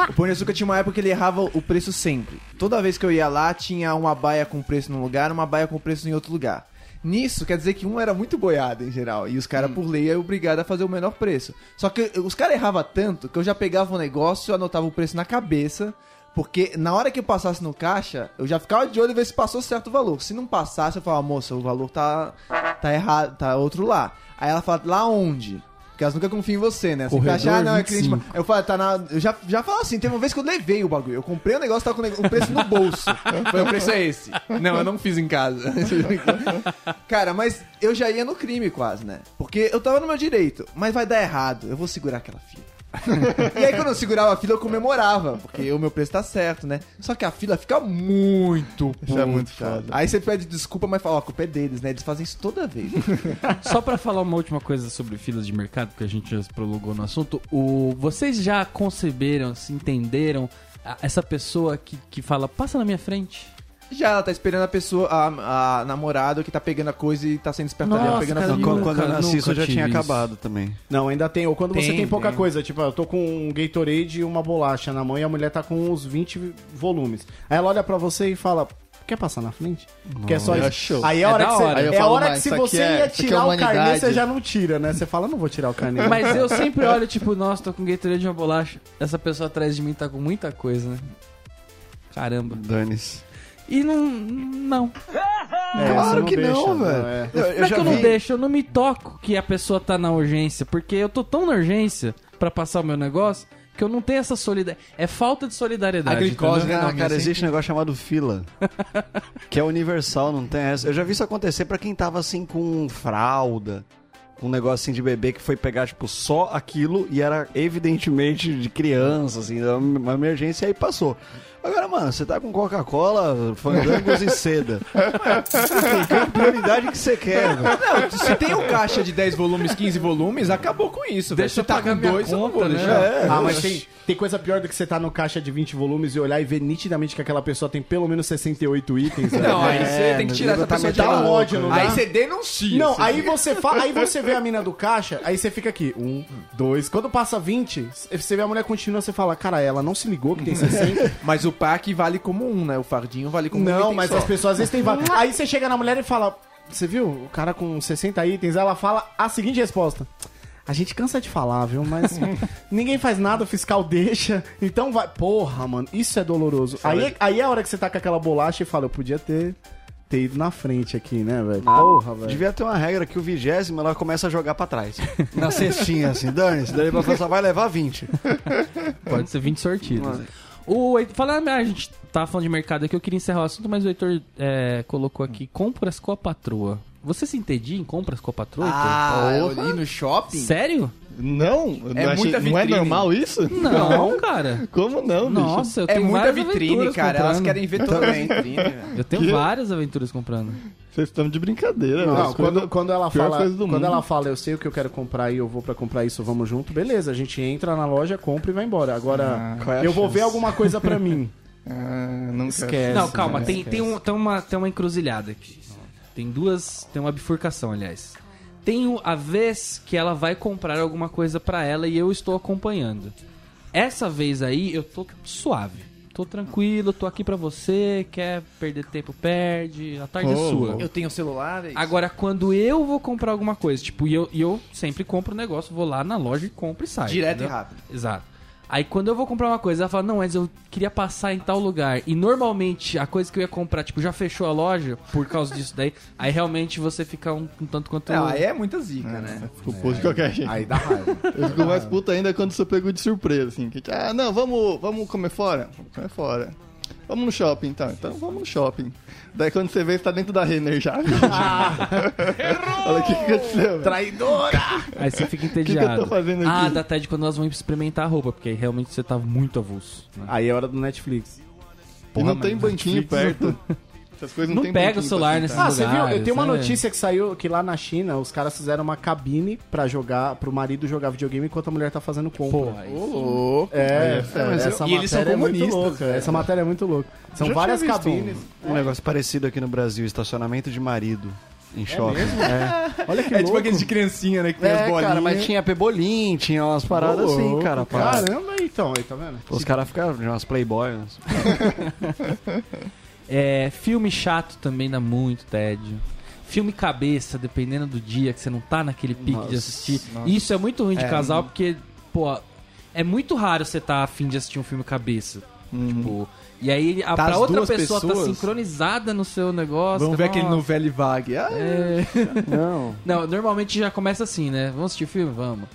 S2: o Pão de Açúcar tinha uma época que ele errava o preço sempre. Toda vez que eu ia lá, tinha uma baia com preço num lugar, uma baia com preço em outro lugar. Nisso, quer dizer que um era muito boiado em geral. E os caras, por lei, é obrigado a fazer o menor preço. Só que os caras erravam tanto que eu já pegava o negócio, eu anotava o preço na cabeça. Porque na hora que eu passasse no caixa, eu já ficava de olho e ver se passou certo o valor. Se não passasse, eu falava, moça, o valor tá, tá errado, tá outro lá. Aí ela fala, lá onde? Porque elas nunca confiam em você, né? Você
S1: Corredor
S2: achando, ah, não, é cliente.
S1: 25.
S2: Eu falo, tá na. Eu já, já falo assim, teve uma vez que eu levei o bagulho. Eu comprei o negócio, tava com o preço no bolso. Foi o preço é esse. Não, eu não fiz em casa. Cara, mas eu já ia no crime quase, né? Porque eu tava no meu direito, mas vai dar errado. Eu vou segurar aquela fila. e aí quando eu segurava a fila eu comemorava, porque o meu preço tá certo, né? Só que a fila fica muito
S6: Isso é muito
S2: puta.
S6: foda.
S2: Aí você pede desculpa, mas fala, ó, a culpa é deles, né? Eles fazem isso toda vez.
S1: Só pra falar uma última coisa sobre filas de mercado, porque a gente já se prolongou no assunto, o... vocês já conceberam, se entenderam essa pessoa que, que fala, passa na minha frente?
S2: Já, ela tá esperando a pessoa, a, a namorada que tá pegando a coisa e tá sendo espertalhada
S1: Nossa,
S2: pegando a
S1: cara.
S4: Quando,
S1: nunca-
S4: quando eu nasci, isso já tinha
S1: isso.
S4: acabado também.
S3: Não, ainda tem. Ou quando você
S2: Tem,
S3: tem pouca
S2: tem.
S3: coisa, tipo, eu tô com um Gatorade e uma bolacha na mão e a mulher tá com uns 20 volumes. Aí ela olha pra você e fala. Quer passar na frente? Quer só
S6: É
S3: isso?
S6: show.
S3: Aí é a
S1: É
S3: hora
S1: da
S3: que você,
S1: hora.
S3: É a
S6: falo
S3: hora
S6: mais,
S3: que se você
S6: é-
S3: ia
S6: é
S3: tirar o carnê, você já não tira, né? Você fala, não vou tirar o carnê.
S1: Mas eu sempre olho, tipo, nossa, tô com Gatorade e uma bolacha. Essa pessoa atrás de mim tá com muita coisa, né? Caramba.
S4: Dane-se.
S1: E não. Não.
S3: É,
S4: Claro que não,
S3: deixa,
S4: velho.
S3: é.
S4: Eu, eu
S1: Não é que eu não
S4: vi-
S1: deixo, eu não me toco que a pessoa tá na urgência, porque eu tô tão na urgência pra passar o meu negócio que eu não tenho essa solidariedade. É falta de solidariedade.
S2: A glicose, né? Não,
S4: cara,
S2: mas
S4: existe um negócio chamado fila. que é universal, não tem essa. Eu já vi isso acontecer pra quem tava assim com fralda, um negócio assim de bebê que foi pegar, tipo, só aquilo e era evidentemente de criança, assim, uma emergência e aí passou. Agora, mano, você tá com Coca-Cola, fandangos e seda. Enfim, qual prioridade que você quer, velho?
S2: Não, se tem um caixa de 10 volumes, 15 volumes, acabou com isso. velho.
S1: Deixa
S2: Se
S1: eu
S2: tá
S1: pagar
S2: com dois, eu não
S1: conta,
S2: vou
S1: né?
S2: deixar.
S4: É,
S3: Ah, mas tem, tem coisa pior do que você tá no caixa de 20 volumes e olhar e ver nitidamente que aquela pessoa tem pelo menos 68 itens. né?
S2: Não, aí
S3: É,
S2: você tem que tirar essa
S3: tá
S2: pessoa de lá.
S3: ódio, não
S2: Aí
S3: dá?
S2: você denuncia.
S3: Não,
S2: você
S3: aí você fala, aí você vê a mina do caixa, aí você fica aqui, um, dois. Quando passa 20, você vê a mulher continua, você fala, cara, ela não se ligou que tem 60.
S2: Mas o pack vale como um, né? O fardinho vale como um
S3: não,
S2: item
S3: mas
S2: só.
S3: as pessoas às vezes têm vários. Aí você chega na mulher e fala, você viu? O cara com 60 itens, ela fala a seguinte resposta. A gente cansa de falar, viu? Mas ninguém faz nada, o fiscal deixa. Então vai. Porra, mano, isso é doloroso. Aí, aí é a hora que você tá com aquela bolacha e fala, eu podia ter, ter ido na frente aqui, né, velho? Porra, velho.
S4: Devia ter uma regra que o vigésimo ela começa a jogar pra trás. Na cestinha, assim, dane-se. Daí pra só vai levar 20.
S1: Pode ser 20 sortidos. O Heitor, falando, ah, a gente tava falando de mercado aqui, eu queria encerrar o assunto, mas o Heitor é, colocou aqui compras com a patroa. Você se entedia em compras com a patroa, Heitor?
S2: Ah, eu li no shopping?
S1: Sério?
S6: Não, eu
S2: É
S6: não, achei-
S2: muita
S6: não é
S2: vitrine.
S6: normal isso?
S1: Não, cara.
S6: Como não, bicho?
S1: Nossa, eu
S2: É
S1: tenho
S2: muita
S1: várias
S2: vitrine,
S1: aventuras
S2: cara. Elas
S1: comprando.
S2: querem ver toda a vitrine, velho.
S1: Eu tenho
S6: Que?
S1: várias aventuras comprando.
S6: Vocês estão de brincadeira.
S3: Não,
S6: velho.
S3: quando, quando ela
S6: pior
S3: fala,
S6: coisa do
S3: quando
S6: mundo.
S3: ela fala, eu sei o que eu quero comprar e eu vou pra comprar isso, vamos junto, beleza, a gente entra na loja, compra e vai embora. Agora,
S4: Qual é a
S3: eu vou
S4: chance?
S3: ver alguma coisa pra mim.
S6: Ah, não
S3: Esquece.
S1: Não, calma,
S3: né?
S1: tem, tem, um, tem, uma, tem uma encruzilhada aqui. Tem duas. Tem uma bifurcação, aliás. Tem o- a vez que ela vai comprar alguma coisa pra ela e eu estou acompanhando. Essa vez aí eu tô suave. Tô tranquilo, tô aqui pra você, quer perder tempo, perde, a tarde é
S6: Oh.
S1: sua.
S2: Eu tenho celular. é.
S1: Agora, quando eu vou comprar alguma coisa, tipo, e eu, e eu sempre compro um negócio, vou lá na loja e compro e saio.
S2: Direto
S1: entendeu?
S2: e rápido.
S1: Exato. Aí quando eu vou comprar uma coisa, ela fala, não, mas eu queria passar em tal lugar. E normalmente a coisa que eu ia comprar, tipo, já fechou a loja por causa disso daí. Aí realmente você fica um, um tanto quanto.
S2: Não, aí é muita zica, né?
S6: Ficou puto de qualquer jeito.
S3: Aí dá raiva.
S6: Eu fico mais puto ainda quando você pegou de surpresa, assim. Que, ah, não, vamos, vamos comer fora? Vamos comer fora. Vamos no shopping, então. Então vamos no shopping. Daí quando você vê, você tá dentro da Renner já. Olha o que que aconteceu.
S3: Traidora!
S1: Aí você fica
S6: que eu
S1: entediado.
S6: tô fazendo
S1: ah,
S6: aqui?
S1: dá até de quando nós vamos experimentar a roupa, porque aí realmente você tá muito avulso. né?
S3: Aí é hora do Netflix.
S6: E não
S1: Porra,
S6: tem banquinho
S1: Netflix
S6: perto. Essas coisas não,
S1: Não
S6: tem
S1: pega o celular nesse
S6: sentar.
S3: Ah, você viu? Eu tenho uma
S1: né?
S3: notícia que saiu que lá na China os caras fizeram uma cabine pra jogar, pro marido jogar videogame enquanto a mulher tá fazendo compra.
S1: Pô, aí-
S2: louco.
S3: É,
S6: É, mas
S3: essa
S2: e eles são
S3: matéria é muito
S2: comunistas,
S3: louca.
S2: velho.
S3: Essa matéria é muito louca. São
S4: Já
S3: várias cabines.
S4: Um, um negócio parecido aqui no Brasil, estacionamento de marido em shopping. É,
S3: Olha que
S2: É tipo
S3: louco.
S2: aqueles de criancinha, né? Que tem as
S4: É,
S2: bolinhas.
S4: cara, mas tinha pebolim, tinha umas paradas assim, cara.
S3: Caramba, então, aí, tá vendo?
S4: Os caras ficaram de umas playboy.
S1: É, filme chato também dá muito tédio. Filme cabeça, dependendo do dia que você não tá naquele pique de assistir. Isso é muito ruim de
S2: É,
S1: casal, porque, pô, é muito raro você tá afim de assistir um filme cabeça. Tipo, e aí a,
S2: Tá
S1: pra outra pessoa tá
S2: pessoas?
S1: sincronizada no seu negócio.
S2: Vamos ver aquele
S1: nossa,
S2: novela vague. Ah,
S1: é.
S4: Não.
S1: Não, normalmente já começa assim, né? Vamos assistir filme? Vamos.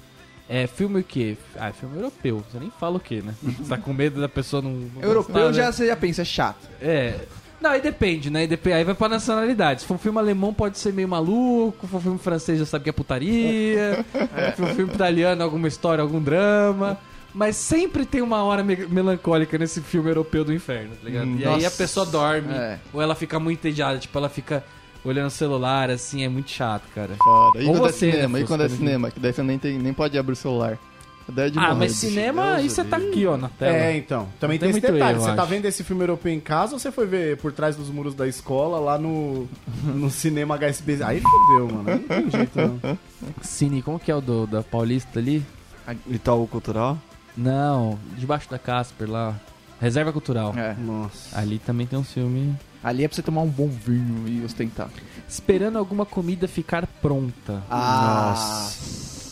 S1: É, filme o quê? Ah, filme europeu. Você nem fala o quê, né? Você tá com medo da pessoa não. não
S2: Europeu
S1: gostar,
S2: já,
S1: né?
S2: você já pensa, é chato.
S1: É. Não, aí depende, né? Aí vai pra nacionalidade. Se for um filme alemão, pode ser meio maluco. Se for um filme francês, já sabe que é putaria. Se for um filme italiano, alguma história, algum drama. Mas sempre tem uma hora me- melancólica nesse filme europeu do inferno, tá ligado? e aí a pessoa dorme.
S2: É.
S1: Ou ela fica muito entediada. Tipo, ela fica olhando o celular, assim. É muito chato, cara.
S6: Fora. E
S1: Ou
S6: quando
S1: você,
S6: é
S1: né,
S6: cinema? e
S1: Fusco,
S6: quando é
S1: né?
S6: cinema? Que daí você nem, tem, nem pode abrir o celular.
S1: Ah, mas cinema, aí você tá aqui, ó, na tela.
S3: É, então. Também
S1: Tem
S3: tem, esse
S1: muito
S3: detalhe.
S1: erro,
S3: você
S1: eu
S3: tá
S1: acho.
S3: vendo esse filme europeu em casa ou você foi ver por trás dos muros da escola lá no, no cinema HSB? Aí fodeu, mano. Aí Não tem jeito, não.
S1: Cine, como que é o do, da Paulista ali?
S4: Itaú Cultural.
S1: Não, debaixo da Casper lá. Reserva Cultural.
S2: É.
S3: Nossa.
S1: Ali também tem um filme.
S2: Ali é pra você tomar um bom vinho e ostentar.
S1: Esperando alguma comida ficar pronta.
S2: Ah.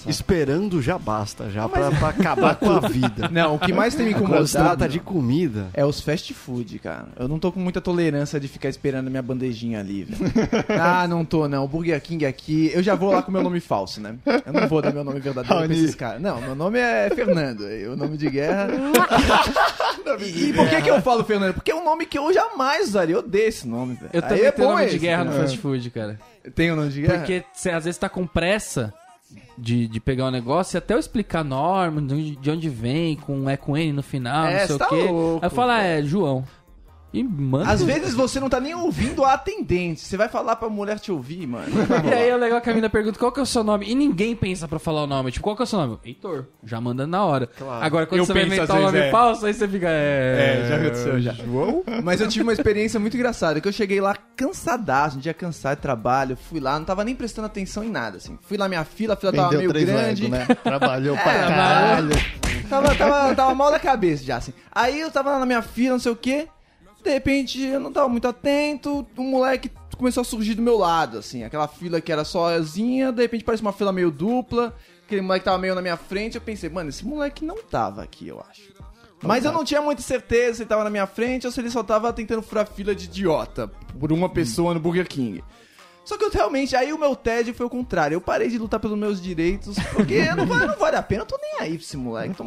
S4: Esperando já basta, já pra, pra acabar com a vida.
S2: Não, o que mais tem me
S4: se
S2: incomodado
S4: trata de comida.
S2: é os fast food, cara. Eu não tô com muita tolerância de ficar esperando a minha bandejinha ali, velho. ah, não tô, não. Burger King aqui. Eu já vou lá com meu nome falso, né? Eu não vou dar meu nome verdadeiro pra
S6: Raoni.
S2: esses caras. Não, meu nome é Fernando. e O nome de guerra. e, e por que, que eu falo Fernando? Porque é um nome que eu jamais usaria. Eu odeio esse nome, velho.
S1: Eu
S2: Aí
S1: também
S2: é
S1: tenho
S2: bom
S1: nome de
S2: esse,
S1: guerra no
S2: cara.
S1: fast food, cara.
S2: Tem o nome de guerra?
S1: Porque você às vezes tá com pressa de, de pegar um negócio e até eu explicar a norma, de onde, de onde vem, com é com N no final,
S2: É,
S1: não sei o
S2: tá
S1: quê.
S2: louco,
S1: Aí eu falo, ah, é João. E manda.
S2: Às vezes você não tá nem ouvindo a atendente. Você vai falar pra mulher te ouvir, mano.
S1: E aí é legal que a mina pergunta qual que é o seu nome. E ninguém pensa pra falar o nome. Tipo, qual que é o seu nome? Heitor. Já manda na hora. Agora, quando
S2: Eu
S1: você vai inventar o nome
S2: é.
S1: falso, aí você fica. É,
S2: É, já aconteceu já. Mas eu tive uma experiência muito engraçada, que eu cheguei lá cansadaço, um dia cansado de trabalho, fui lá, não tava nem prestando atenção em nada, assim. Fui lá minha fila, a fila tava
S6: Vendeu
S2: meio
S6: três
S2: grande.
S6: Lego, né? Trabalhou
S2: É,
S6: pra caralho.
S2: Tava, tava, tava mal da cabeça já, assim. Aí eu tava lá na minha fila, não sei o quê. De repente, eu não tava muito atento, um moleque começou a surgir do meu lado, assim. Aquela fila que era sozinha, de repente parece uma fila meio dupla. Aquele moleque tava meio na minha frente, eu pensei, mano, esse moleque não tava aqui, eu acho. Mas eu não tinha muita certeza se ele tava na minha frente ou se ele só tava tentando furar fila de idiota por uma pessoa no Burger King. Só que eu realmente, aí o meu TED foi o contrário. Eu parei de lutar pelos meus direitos, porque não, vale- não vale a pena, eu tô nem aí pra esse moleque, cu.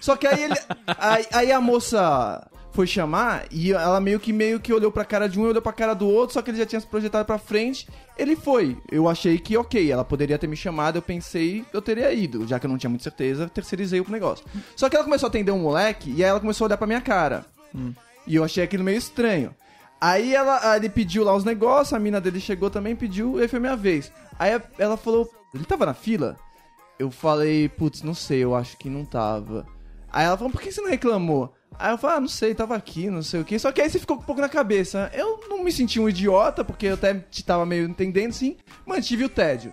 S2: Só que aí ele. Aí, aí a moça foi chamar e ela meio que meio que olhou pra cara de um e olhou pra cara do outro, só que ele já tinha se projetado pra frente. Ele foi. Eu achei que ok, ela poderia ter me chamado, eu pensei eu teria ido, já que eu não tinha muita certeza, terceirizei o negócio. Só que ela começou a atender um moleque e aí ela começou a olhar pra minha cara. E eu achei aquilo meio estranho. Aí ela, ele pediu lá os negócios, a mina dele chegou também, pediu, e aí foi minha vez. Aí ela falou, ele tava na fila? Eu falei, putz, não sei, eu acho que não tava. Aí ela falou, por que você não reclamou? Aí eu falei, ah, não sei, tava aqui, não sei o que. Só que aí você ficou um pouco na cabeça. Eu não me senti um idiota, porque eu até tava meio entendendo, sim. Mantive o tédio.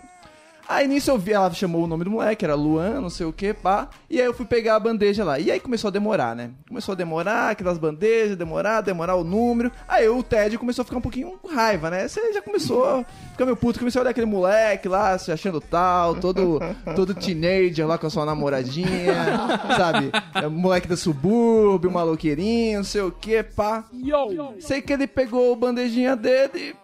S2: Aí nisso eu vi, ela chamou o nome do moleque, era Luan, não sei o que, pá. E aí eu fui pegar a bandeja lá. E aí começou a demorar, né? Começou a demorar, aquelas bandejas, demorar, demorar o número. Aí o Ted começou a ficar um pouquinho com raiva, né? Você já começou a ficar meio puto, começou a olhar aquele moleque lá, se achando tal, todo, todo teenager lá com a sua namoradinha, sabe? É, moleque do subúrbio, maloqueirinho, não sei o que, pá. Sei que ele pegou a bandejinha dele. E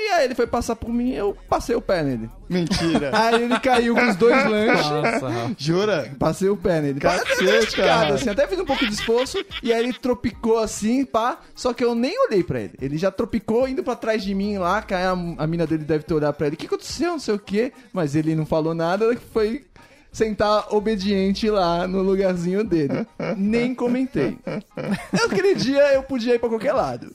S2: aí ele foi passar por mim, eu passei o pé nele.
S6: Mentira.
S2: Aí ele caiu com os dois lanches.
S1: Nossa.
S6: Jura?
S2: Passei o pé nele.
S6: Cacete, cara.
S2: assim, até fiz um pouco de esforço. E aí ele tropicou assim, pá. Só que eu nem olhei pra ele. Ele já tropicou indo pra trás de mim lá. que aí A, a mina dele deve ter olhado pra ele. O que aconteceu? Não sei o quê. Mas ele não falou nada. Foi sentar obediente lá no lugarzinho dele. Nem comentei. Aquele dia eu podia ir pra qualquer lado.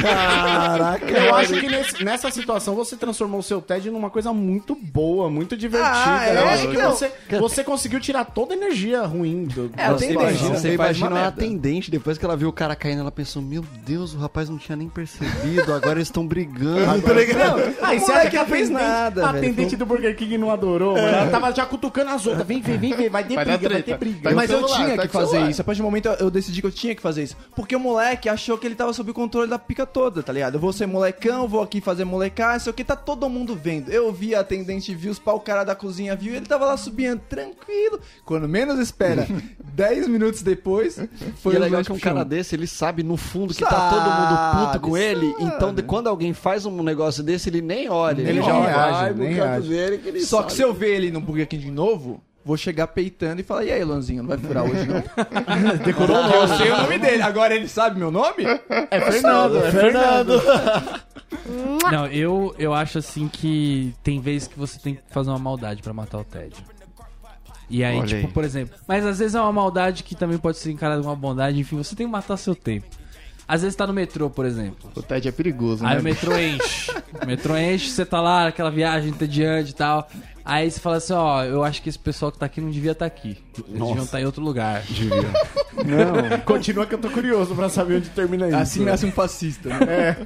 S3: Caraca, eu acho que nesse- nessa situação você transformou o seu TED numa coisa muito boa, muito divertida.
S2: Ah, é?
S3: eu acho que
S2: Não.
S3: você, você conseguiu tirar toda a energia ruim do.
S2: É,
S3: da situação.
S4: Você
S2: Você faz
S4: imagina
S2: uma
S4: a
S2: merda.
S4: atendente, depois que ela viu o cara caindo, ela pensou, meu Deus, o rapaz não tinha nem percebido, agora eles estão brigando. tá ligado?
S3: Ah, e
S2: O
S3: você acha
S2: moleque
S3: que a
S2: não fez
S3: atendente,
S2: nada,
S3: a
S2: velho.
S3: atendente do Burger King não adorou? mano? Ela tava já cutucando as outras. Vem, vem, vem, vem. Vai ter
S6: Vai
S3: briga, vai ter briga.
S6: Vai
S2: Mas eu
S6: celular,
S2: tinha
S6: tá
S2: que fazer
S6: celular.
S2: isso. A partir do momento eu- decidi que eu tinha que fazer isso. Porque o moleque achou que ele tava sob o controle da pica toda, tá ligado? Eu vou ser molecão, vou aqui fazer molecagem, sei o que, tá todo mundo vendo. Eu vi a atendente, viu os pau, o cara da cozinha viu, ele tava lá subindo tranquilo. Quando menos espera, 10 minutos depois, foi
S4: e é
S2: o
S4: legal que um cara desse, ele sabe no fundo que tá
S2: Sabe,
S4: todo mundo puto com ele.
S2: sabe.
S4: Então, de- quando alguém faz um negócio desse, ele nem olha.
S2: Nem
S4: ele já vai
S2: reage, nem
S4: canto
S2: reage.
S4: dele que ele
S2: Só
S4: sabe.
S2: que se eu ver ele no Burger King de novo, vou chegar peitando e falar, e aí, Lanzinho, não vai furar hoje não? Decorou o nome. Eu sei o nome dele. Agora ele sabe meu nome?
S3: É Fernando, é Fernando.
S1: Não, eu, eu acho assim que tem vezes que você tem que fazer uma maldade pra matar o Ted. E aí,
S4: Olha
S1: tipo,
S4: aí.
S1: por exemplo. Mas às vezes é uma maldade que também pode ser encarada como uma bondade. Enfim, você tem que matar seu tempo. Às vezes tá no metrô, por exemplo.
S6: O TED é perigoso,
S1: Aí
S6: né?
S1: o metrô enche. O metrô enche, você tá lá, aquela viagem entediante e tal. Aí você fala assim, ó, eu acho que esse pessoal que tá aqui não devia estar aqui. Eles deviam estar em outro lugar.
S4: Não.
S3: Continua que eu tô curioso pra saber onde termina isso.
S2: Assim nasce um fascista, né?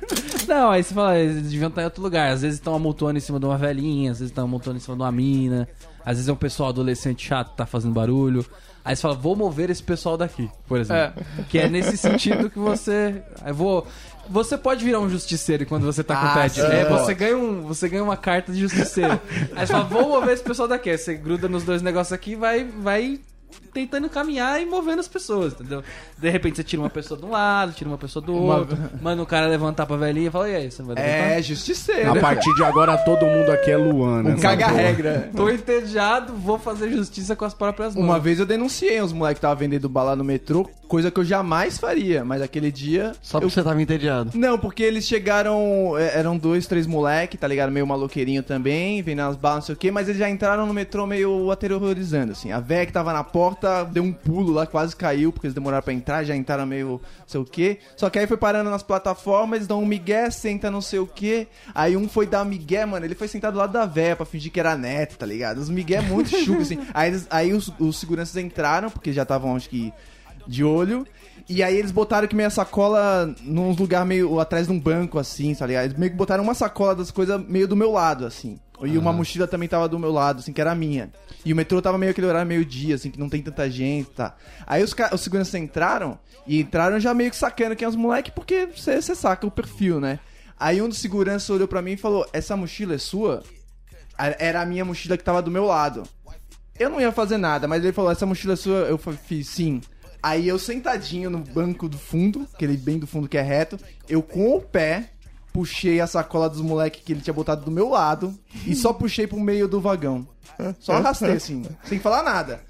S1: Não, aí você fala, eles deviam estar em outro lugar. Às vezes estão amontoando em cima de uma velhinha, às vezes estão amontoando em cima de uma mina, às vezes é um pessoal adolescente chato que tá fazendo barulho. Aí você fala, vou mover esse pessoal daqui, por exemplo. Que é nesse sentido que você. Eu vou. Você pode virar um justiceiro quando você tá com
S2: Ah,
S1: tédio.
S2: sim,
S1: É, você ganha, um, você ganha uma carta de justiceiro. Aí você fala, vou mover esse pessoal daqui. Aí você gruda nos dois negócios aqui e vai, vai tentando caminhar e movendo as pessoas, entendeu? De repente você tira uma pessoa de um lado, tira uma pessoa do outro, manda o cara levantar pra velhinha e fala, e aí, você vai levantar?
S2: É, justiceiro.
S3: A partir de agora todo mundo aqui é Luana.
S2: Um caga-regra.
S1: Tô entediado, vou fazer justiça com as próprias mãos.
S2: Uma vez eu denunciei uns moleques que estavam vendendo bala no metrô, coisa que eu jamais faria, mas aquele dia.
S4: Só
S2: eu...
S4: porque você tava entediado.
S2: Não, porque eles chegaram. é, Eram dois, três moleque, tá ligado? Meio maloqueirinho também, vendendo as balas, não sei o quê, mas eles já entraram no metrô meio aterrorizando, assim. A véia que tava na porta deu um pulo lá, quase caiu, porque eles demoraram pra entrar, já entraram meio sei o quê. Só que aí foi parando nas plataformas, eles dão um migué, senta não sei o quê. Aí um foi dar um migué, mano, ele foi sentado do lado da véia pra fingir que era neto, tá ligado? Os migué muito chuco, assim. Aí, eles- aí os, os seguranças entraram, porque já estavam, acho que, de olho. E aí eles botaram que meio a sacola num lugar meio atrás de um banco, assim, tá ligado? Eles meio que botaram uma sacola das coisas meio do meu lado, assim. E uma mochila também tava do meu lado, assim, que era minha. E o metrô tava meio aquele horário meio-dia, assim, que não tem tanta gente, tá? Aí os, os seguranças entraram, e entraram já meio que sacando quem é os moleques, porque você saca o perfil, né? Aí um dos seguranças olhou pra mim e falou, essa mochila é sua? Era a minha mochila que tava do meu lado. Eu não ia fazer nada, mas ele falou, essa mochila é sua? Eu fiz, sim. Aí eu sentadinho no banco do fundo, aquele bem do fundo que é reto, eu com o pé puxei a sacola dos moleques que ele tinha botado do meu lado e só puxei pro meio do vagão. Só arrastei assim, sem falar nada.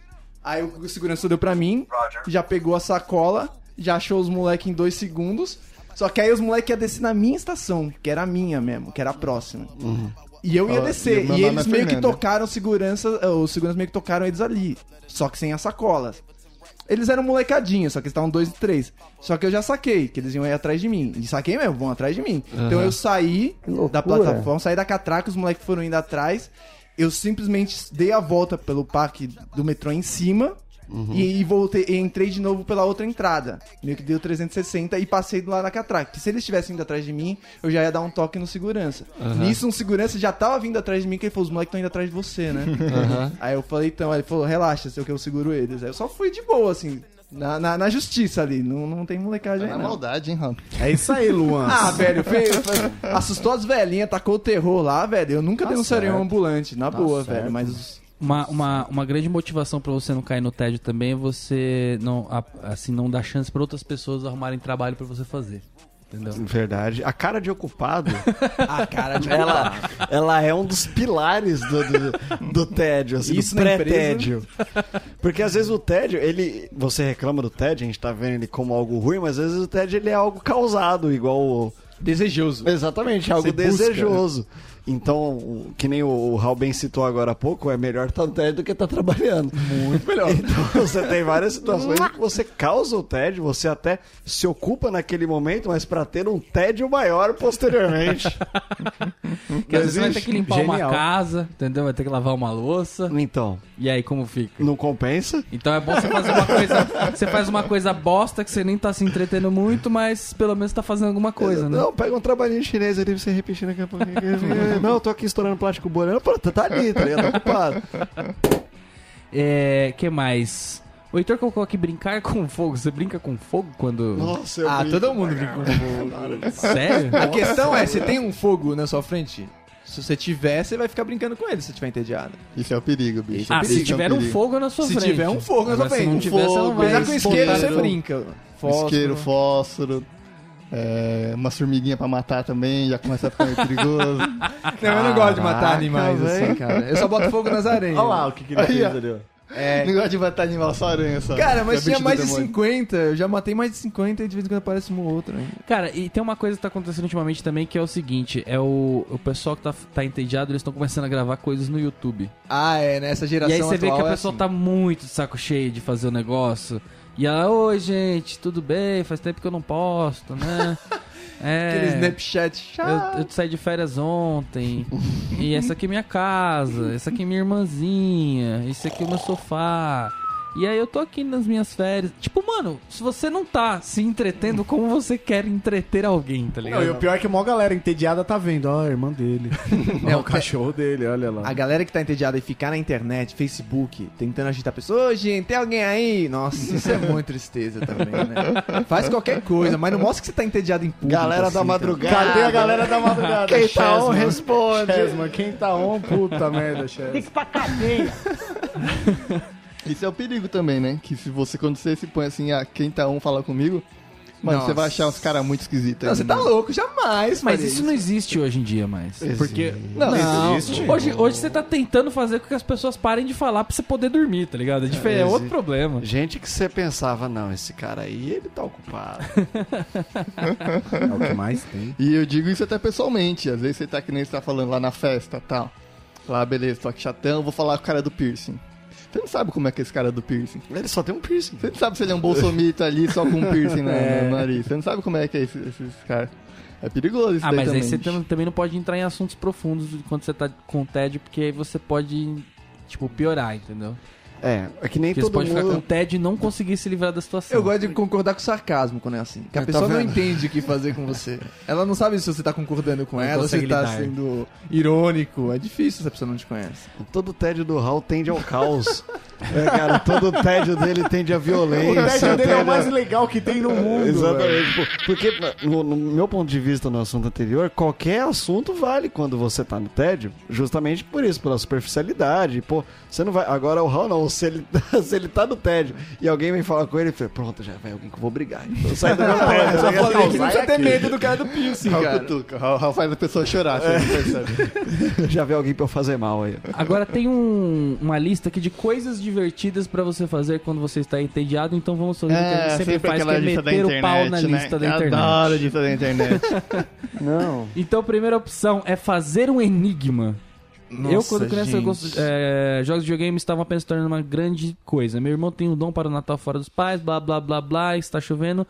S2: Aí o segurança deu pra mim, já pegou a sacola, já achou os moleques em dois segundos. Só que aí os moleques iam descer na minha estação, que era a minha mesmo, que era a próxima. E eu ia descer.
S6: e
S2: E
S6: nome
S2: eles
S6: é
S2: meio que
S6: Fernanda.
S2: tocaram segurança. Os seguranças meio que tocaram eles ali. Só que sem as sacolas. Eles eram molecadinhos, só que eles estavam dois e três. Só que eu já saquei, que eles iam ir atrás de mim. E saquei mesmo, vão atrás de mim. Então eu saí da plataforma, saí da catraca, os moleques foram indo atrás. Eu simplesmente dei a volta pelo parque do metrô em cima. E, e voltei, e entrei de novo pela outra entrada. Meio que deu 360 e passei do lado da catraca. Que se eles estivessem indo atrás de mim, eu já ia dar um toque no segurança. Nisso, um segurança já tava vindo atrás de mim, que ele falou: os moleques estão indo atrás de você, né? Aí eu falei, então, aí ele falou, relaxa, sei o que eu seguro eles. Aí eu só fui de boa, assim, na, na, na justiça ali. Não, não tem molecagem
S6: Na
S2: aí, não.
S6: maldade, hein, Raul?
S3: É isso aí, Luan.
S2: Ah, velho, fez- assustou as velhinhas, tacou o terror lá, velho. Eu nunca denunciaria um ambulante, na boa, velho. Mas os-
S1: Uma, uma, uma grande motivação pra você não cair no tédio também é você não, assim, não dar chance pra outras pessoas arrumarem trabalho pra você fazer. Entendeu?
S4: Verdade. A cara de ocupado,
S2: a cara de
S4: ela, ela é um dos pilares do, do, do tédio, assim,
S2: Isso
S4: do pré-tédio. Porque às vezes o tédio, ele. Você reclama do tédio, a gente tá vendo ele como algo ruim, mas às vezes o tédio ele é algo causado, igual o.
S2: desejoso.
S4: Exatamente, algo
S2: Você busca,
S4: desejoso. Então, que nem o, Raul bem citou agora há pouco, é melhor estar no tédio do que estar trabalhando.
S2: Muito melhor.
S4: Então, você tem várias situações em que você causa o tédio, você até se ocupa naquele momento, mas para ter um tédio maior posteriormente.
S1: Porque às vezes você vai ter que limpar
S3: Genial.
S1: uma casa, entendeu? Vai ter que lavar uma louça.
S4: Então,
S1: E aí, como fica?
S4: não compensa?
S1: Então é bom você fazer uma coisa. Você faz uma coisa bosta que você nem tá se entretendo muito, mas pelo menos tá fazendo alguma coisa, né?
S4: Não, pega um trabalhinho chinês ali pra você repetir daqui a pouquinho. não, eu tô aqui estourando plástico borano. Pô, tá ali, tá ligado? Tá ocupado.
S1: É. que mais? O Heitor colocou aqui brincar com fogo. Você brinca com fogo quando.
S4: Nossa, eu
S2: Ah,
S4: brinco.
S2: todo mundo brinca com fogo.
S1: Sério?
S2: A questão é, você tem um fogo na sua frente? Se você tiver, você vai ficar brincando com ele se você tiver entediado.
S6: Isso é o perigo, bicho.
S1: Ah, se
S6: é
S1: tiver um fogo na sua
S2: Se
S1: frente.
S2: tiver um fogo na sua
S1: Agora, se
S2: frente.
S1: não tiver, você não vai.
S2: Apesar que com isqueiro
S1: botar
S2: você brinca. Fósforo.
S6: Isqueiro, fósforo. É, uma formiguinha pra matar também, já começa a ficar meio perigoso.
S2: Não, eu não gosto de matar
S4: Caraca,
S2: animais assim,
S4: velho.
S2: cara. Eu só boto fogo nas aranhas.
S3: Olha lá o que, que ele
S6: Aí,
S3: fez ali, ó.
S2: É,
S6: Não gosto de matar animal, só aranha só.
S2: Cara, mas
S6: É
S2: tinha mais de
S6: demônio.
S2: 50. Eu já matei mais de 50 e de vez em quando aparece um ou outro ainda.
S1: Cara, e tem uma coisa que tá acontecendo ultimamente também que é o seguinte: é o, o pessoal que tá, tá entediado, eles estão começando a gravar coisas no YouTube.
S2: Ah, é, nessa geração
S1: E aí você vê que a
S2: é
S1: pessoa
S2: assim.
S1: tá muito de saco cheio de fazer o negócio. E ela, oi gente, tudo bem? Faz tempo que eu não posto, né? É,
S2: Aquele Snapchat chato.
S1: eu, eu saí de férias ontem. e essa aqui é minha casa. Essa aqui é minha irmãzinha. Esse aqui é o meu sofá. E aí eu tô aqui nas minhas férias. Tipo, mano, se você não tá se entretendo, como você quer entreter alguém, tá ligado?
S3: Não, e o pior é que a maior galera entediada tá vendo. Ó, a irmã dele.
S2: É, o
S3: cachorro dele, olha lá.
S2: A galera que tá entediada e ficar na internet, Facebook, tentando agitar a pessoa, ô gente, tem alguém aí? Nossa, isso é muito tristeza também, né? Faz qualquer coisa, mas não mostra que você tá entediado em público.
S4: Galera
S2: assim,
S4: da
S2: tá?
S4: madrugada.
S3: Cadê a galera da madrugada?
S4: Quem tá on
S3: Chesman.
S4: responde.
S3: Chesman, quem tá on, puta merda, Chesman.
S6: Isso é o perigo também, né? Que se você, quando você se põe assim, ah, quem tá um fala comigo, mano,
S2: Nossa.
S6: você vai achar uns caras muito esquisitos.
S2: Não, você tá
S6: né?
S2: louco, jamais.
S1: Mas
S2: faria
S1: isso não existe hoje em dia mais. Porque.
S6: Não,
S1: existe. Hoje, hoje você tá tentando fazer com que as pessoas parem de falar pra você poder dormir, tá ligado? É, é outro
S4: existe.
S1: problema.
S4: Gente que você pensava, não, esse cara aí, ele tá ocupado.
S3: É o que mais tem.
S6: E eu digo isso até pessoalmente. Às vezes você tá que nem você tá falando lá na festa tal. Lá, beleza, tô aqui chatão, vou falar com o cara do piercing. Você não sabe como é que é esse cara do piercing.
S4: ele só tem um piercing.
S6: Você não sabe se ele é um bolsomito ali só com um piercing no, no nariz. Você não sabe como é que é esse- esses caras. É perigoso isso
S1: Ah, mas aí você tam- também não pode entrar em assuntos profundos quando você tá com tédio, porque aí você pode, tipo, piorar, entendeu?
S4: É, é que nem
S1: Porque você
S4: todo
S1: pode ficar com
S4: mundo...
S1: tédio e não conseguir se livrar da situação.
S2: Eu gosto de concordar com sarcasmo quando é assim. Que a
S4: É, tá
S2: pessoa não entende o que fazer com você. Ela não sabe se você tá concordando com
S1: Não
S2: ela, se
S1: consegue
S2: tá
S1: lidar.
S2: sendo irônico. É difícil se a pessoa não te conhece.
S4: Todo tédio do Raul tende ao caos. é, cara, todo tédio dele tende à violência.
S3: O tédio dele é o mais legal que tem no mundo.
S4: Exatamente. Porque, no, no meu ponto de vista, no assunto anterior, qualquer assunto vale quando você tá no tédio, justamente por isso, pela superficialidade. Pô, você não vai. Agora o Raul não, se ele, se ele tá no tédio e alguém vem falar com ele, fala, pronto, já vai alguém que eu vou brigar. Então sai do meu tédio.
S2: Eu só
S4: tá ligado?
S2: falei que não precisa ter medo do cara do piercing,
S6: Raul
S2: cara.
S6: cutuca, Raul, Raul faz a pessoa chorar, você não percebe.
S4: já vê alguém pra eu fazer mal aí.
S1: Agora tem um- uma lista aqui de coisas divertidas pra você fazer quando você está entediado, então vamos fazer o que a gente sempre, faz, que é meter o pau na lista da
S6: né? Eu
S1: internet.
S6: adoro a lista da internet.
S5: Não.
S1: Então, a primeira opção é fazer um enigma. Eu, quando criança, gosto, é, jogos de videogame estavam apenas se tornando uma grande coisa. Meu irmão tem um dom para o Natal fora dos pais, blá blá blá blá, está chovendo.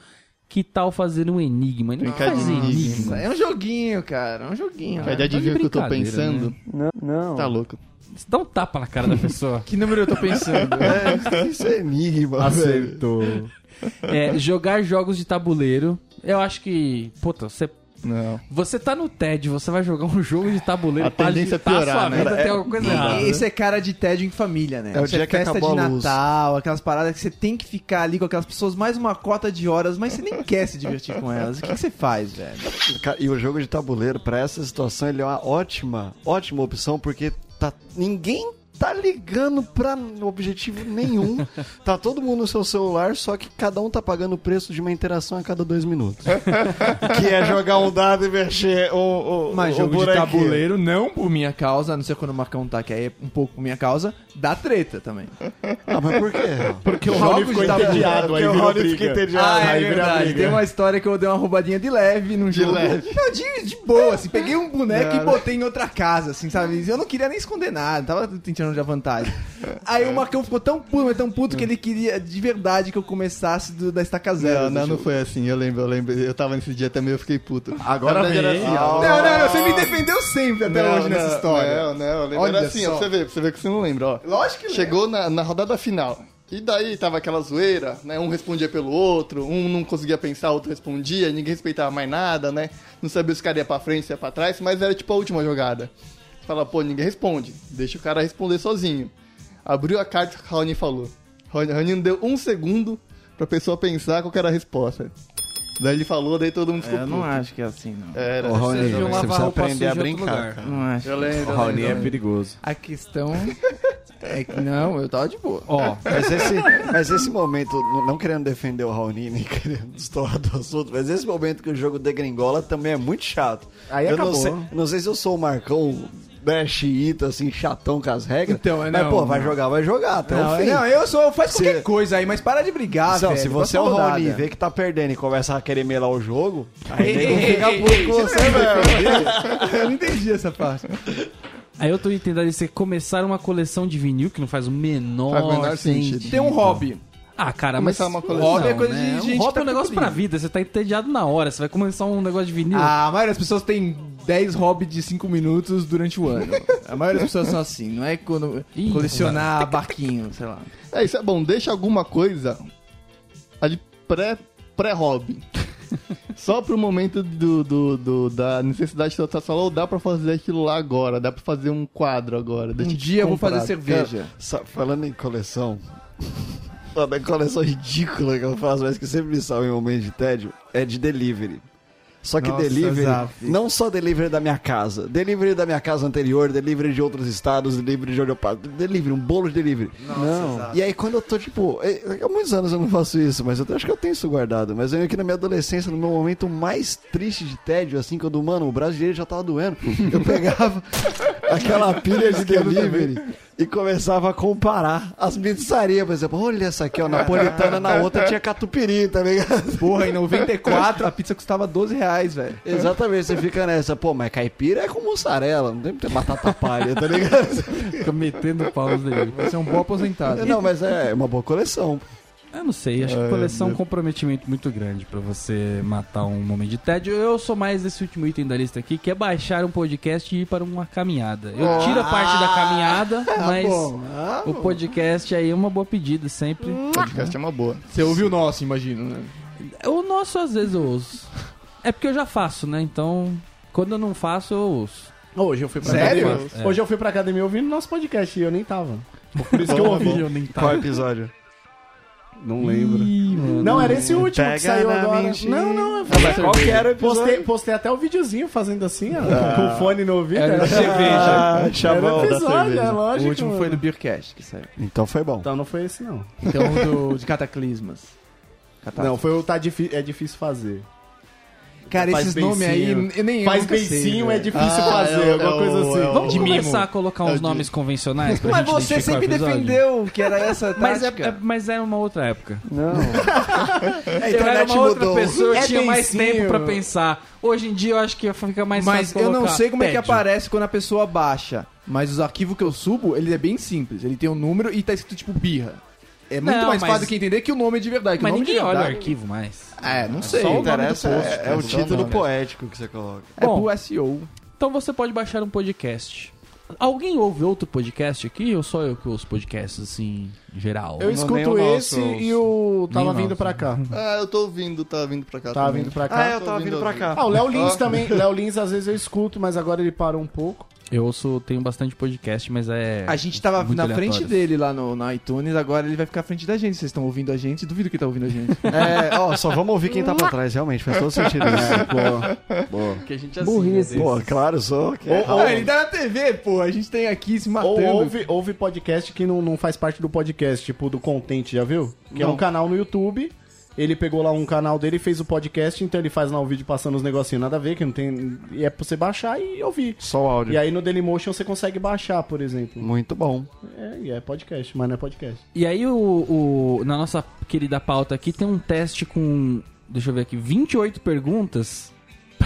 S1: Que tal fazer um enigma?
S6: De
S1: faz
S6: enigma.
S2: É um joguinho, cara. É um joguinho.
S6: Vai
S2: né?
S6: de adivinhar o que eu tô pensando.
S5: Não. não.
S6: Tá louco.
S1: Você dá um tapa na cara da pessoa.
S2: Que número eu tô pensando?
S4: É, isso é enigma, velho.
S3: Acertou.
S1: É, jogar jogos de tabuleiro. Eu acho que, puta, você
S6: Não.
S1: Você tá no TED, você vai jogar um jogo de tabuleiro
S6: A tendência é
S1: agitar
S6: piorar,
S1: sua
S6: né?
S1: vida,
S4: É,
S1: tem alguma coisa errada.
S2: Esse é cara de tédio em família, né?
S4: É o
S2: Isso
S4: dia que
S2: festa
S4: acabou
S2: de
S4: a luz.
S2: Natal, aquelas paradas que você tem que ficar ali com aquelas pessoas mais uma cota de horas, mas você nem quer se divertir com elas. O que, que você faz, velho?
S4: E o jogo de tabuleiro, pra essa situação, ele é uma ótima, ótima opção, porque tá, ninguém tá ligando pra objetivo nenhum. tá todo mundo no seu celular, só que cada um tá pagando o preço de uma interação a cada dois minutos. que é jogar um dado e mexer o, o,
S2: Mas
S4: o
S2: jogo de
S4: bonequinho.
S2: tabuleiro, não por minha causa, a não ser quando o Marcão tá, que aí é um pouco por minha causa, dá treta também.
S4: Ah, mas por quê?
S3: Porque o Raul ficou
S2: de
S3: entediado,
S4: Porque
S3: aí
S4: o Raul fica entediado.
S2: Ah, é verdade. Tem uma história que eu dei uma roubadinha de leve num jogo.
S6: leve.
S2: Não, de, de boa, assim. Peguei um boneco
S6: Não,
S2: e botei em outra casa, assim, sabe? Eu não queria nem esconder nada, tava tentando de vantagem. Aí o Marcão ficou tão puto, mas tão puto que ele queria de verdade que eu começasse do- da estaca zero.
S6: Não, não, não foi assim. Eu lembro, eu lembro. Eu tava nesse dia também, eu fiquei puto.
S3: Agora vem.
S6: era assim, ó.
S2: Não, não, você me defendeu sempre até
S6: Não,
S2: hoje nessa história.
S6: Não, não, eu lembro.
S2: Olha
S6: Era assim, ó, pra você ver, pra você ver que você não lembra, ó.
S2: Lógico que
S6: Chegou na, na rodada final. E daí tava aquela zoeira, né? Um respondia pelo outro, um não conseguia pensar, outro respondia, ninguém respeitava mais nada, né? Não sabia se o cara ia pra frente, se ia pra trás, mas era tipo a última jogada. Fala, pô, ninguém responde. Deixa o cara responder sozinho. Abriu a carta que o Raoni falou. Raoni não deu um segundo pra pessoa pensar qual era a resposta. Daí ele falou, daí todo mundo ficou
S2: Eu não
S6: puto.
S2: acho que é assim, não.
S6: Era.
S4: Ô, Raoni,
S1: Vocês
S4: você
S1: lavar
S4: precisa aprender a brincar, cara.
S2: Não acho.
S6: Eu lembro,
S3: O
S6: eu
S3: Raoni é perigoso.
S2: A questão é que não, eu tava de boa.
S1: Ó,
S4: Mas esse, mas esse momento, não querendo defender o Raoni, nem querendo destoar do assunto, mas esse momento que o jogo degringola também é muito chato.
S3: Aí
S4: eu
S3: acabou.
S4: Não sei, não sei se eu sou o Marcão né, xiita, assim, chatão com as regras.
S2: Então, é,
S4: mas,
S2: não,
S4: pô, vai jogar, vai jogar até
S2: Não,
S4: o fim.
S2: não, eu sou. Faz
S4: Se-
S2: qualquer coisa aí, mas para de brigar,
S4: Não,
S2: velho.
S4: se você é o Raoni
S2: rodada.
S4: vê que tá perdendo e começa a querer melar o jogo, aí
S2: ei,
S4: fica
S2: ei,
S4: puto
S2: ei,
S4: com
S2: você
S4: velho.
S2: Eu não entendi essa parte.
S1: aí eu tô entendendo você começar uma coleção de vinil que não faz o menor,
S6: Faz o menor
S1: sentido.
S6: sentido.
S2: Tem um hobby.
S1: Ah, cara, mas
S6: Começar uma coleção,
S2: hobby é coisa
S1: né?
S2: de
S1: Um
S2: gente
S1: hobby
S2: que tá
S1: é um negócio pra vida. Você tá entediado na hora. Você vai começar um negócio de vinil.
S2: A maioria das pessoas tem 10 hobbies de 5 minutos durante o ano. A maioria das pessoas são assim, não é quando
S1: Ih,
S2: colecionar barquinho, sei lá.
S6: É, isso é bom. Deixa alguma coisa ali pré- pré-hobby. Só pro momento do, do, do- da necessidade que você falou, dá pra fazer aquilo lá agora, dá pra fazer um quadro agora.
S2: Um
S6: deixa eu
S2: dia eu vou fazer cerveja.
S4: Sa- Falando em coleção, uma coleção ridícula que eu faço, mas que sempre me salva em momentos de tédio, é de delivery. Só que
S2: Nossa,
S4: delivery, não só delivery da minha casa, delivery da minha casa anterior, delivery de outros estados, delivery de onde eu passo, delivery, um bolo de delivery.
S2: Não.
S4: E aí quando eu tô, tipo, é- há muitos anos eu não faço isso, mas eu acho que eu tenho isso guardado. Mas eu aqui na minha adolescência, no meu momento mais triste de tédio, assim, quando, mano, o braço direito já tava doendo, eu pegava aquela pilha de delivery e começava a comparar as pizzarias, por exemplo, olha essa aqui, ó, napolitana, na outra tinha catupiry, tá ligado?
S2: Porra, em 94 a pizza custava 12 reais, velho.
S4: Exatamente, você fica nessa, pô, mas caipira é com mussarela, não tem que ter batata palha, tá ligado?
S1: Fica metendo pau nos delivery.
S2: Você é um bom aposentado.
S4: Não, mas é uma boa coleção.
S1: Eu não sei, acho que coleção é um comprometimento muito grande pra você matar um momento de tédio. Eu sou mais esse último item da lista aqui, que é baixar um podcast e ir para uma caminhada. Eu tiro a parte da caminhada, mas o podcast aí é uma boa pedida sempre.
S6: Podcast é uma boa.
S2: Você ouviu o nosso, imagino, né?
S1: O nosso às vezes eu ouço. É porque eu já faço, né? Então, quando eu não faço, eu ouço.
S3: Hoje eu fui pra
S2: Sério?
S3: academia.
S1: É.
S3: Hoje eu fui pra academia ouvindo nosso podcast e eu nem tava. Por isso que eu ouvi.
S1: Eu nem
S4: Qual episódio?
S3: Não lembro.
S1: Ih, mano.
S3: Não, era esse último
S4: Pega
S3: que saiu agora.
S4: mentira.
S3: Não, não, eu
S4: mas qual que era o episódio?
S3: postei, postei até o videozinho fazendo assim, ó, com o fone no ouvido.
S2: Era
S3: Era,
S2: cerveja.
S4: Ah,
S3: era
S4: chavão da
S3: episódio, é
S4: cerveja.
S2: O
S3: lógico.
S2: último foi
S3: mano.
S2: do Beercast que saiu.
S4: Então foi bom.
S3: Então não foi esse, não.
S2: Então o do, de Cataclismas. Catástrofe.
S3: Não, foi o tá difí- é difícil fazer.
S2: Cara,
S3: Faz
S2: esses nomes aí, eu nem eu
S3: Faz
S2: sei,
S3: beicinho é
S2: velho.
S3: difícil
S6: Ah,
S3: fazer,
S6: é
S3: alguma
S6: é
S3: coisa assim.
S6: é
S1: Vamos
S2: De mimo.
S1: começar a colocar
S6: É
S1: uns
S6: de-
S1: nomes convencionais pra
S2: Mas
S1: gente
S2: você sempre defendeu que era essa
S1: Mas, é,
S2: tática.
S1: é- mas era uma outra época.
S5: Não.
S1: Eu era uma outra pessoa, eu
S3: É
S1: tinha mais tempo pra pensar. Hoje em dia eu acho que fica mais
S2: Mas
S1: fácil
S2: eu não sei como é que aparece quando a pessoa baixa. Mas os arquivos que eu subo, ele é bem simples. Ele tem um número e tá escrito tipo birra. É muito
S1: Não,
S2: mais
S1: mas-
S2: fácil que entender que o nome é de verdade. Que
S1: Mas
S2: o nome
S1: ninguém
S2: de
S1: olha o
S2: verdade...
S1: arquivo mais.
S2: É, não sei.
S4: Só o que
S2: Então,
S4: interessa é, é o
S6: Só o
S4: título
S6: nome.
S4: poético que você coloca.
S2: É
S1: Bom.
S2: pro SEO.
S1: Então você pode baixar um podcast. Alguém ouve outro podcast aqui ou só eu que ouço podcasts assim, em geral?
S3: Eu
S4: Não,
S3: escuto
S4: o
S3: esse
S4: nosso.
S3: e o tava
S1: o
S3: vindo
S1: nosso.
S3: pra cá.
S6: Ah, eu tô ouvindo, tá vindo pra cá.
S3: Tava
S6: também.
S3: vindo pra
S4: Ah,
S3: cá.
S4: eu tava vindo pra cá.
S3: Ah, o Léo Lins
S6: Ah.
S3: também. Léo Lins às vezes eu escuto, mas agora ele parou um pouco.
S1: Eu ouço, tenho bastante podcast, mas é.
S2: A gente tava
S1: muito
S2: na frente
S1: aleatórios.
S2: dele lá no, na iTunes, agora ele vai ficar à frente da gente. Vocês estão ouvindo a gente? Duvido que tá ouvindo a gente.
S4: É, ó, só vamos ouvir quem tá pra trás, realmente, faz todo sentido isso. Boa.
S1: Que a gente
S5: Burrice.
S4: Pô, claro, só. que-
S2: Ah, ele tá na TV, pô. A gente tem aqui se matando.
S3: Ou ouve, ouve podcast que não, não faz parte do podcast, tipo do Content, já viu? Que é um canal no YouTube. Ele pegou lá um canal dele e fez o podcast, então ele faz lá o vídeo passando os negocinhos nada a ver, que não tem. E é pra você baixar e ouvir.
S4: Só o áudio.
S3: E aí no Dailymotion você consegue baixar, por exemplo.
S4: Muito bom.
S3: É, e é podcast, mas não é podcast.
S1: E aí, o, o- na nossa querida pauta aqui, tem um teste com. Deixa eu ver aqui, 28 perguntas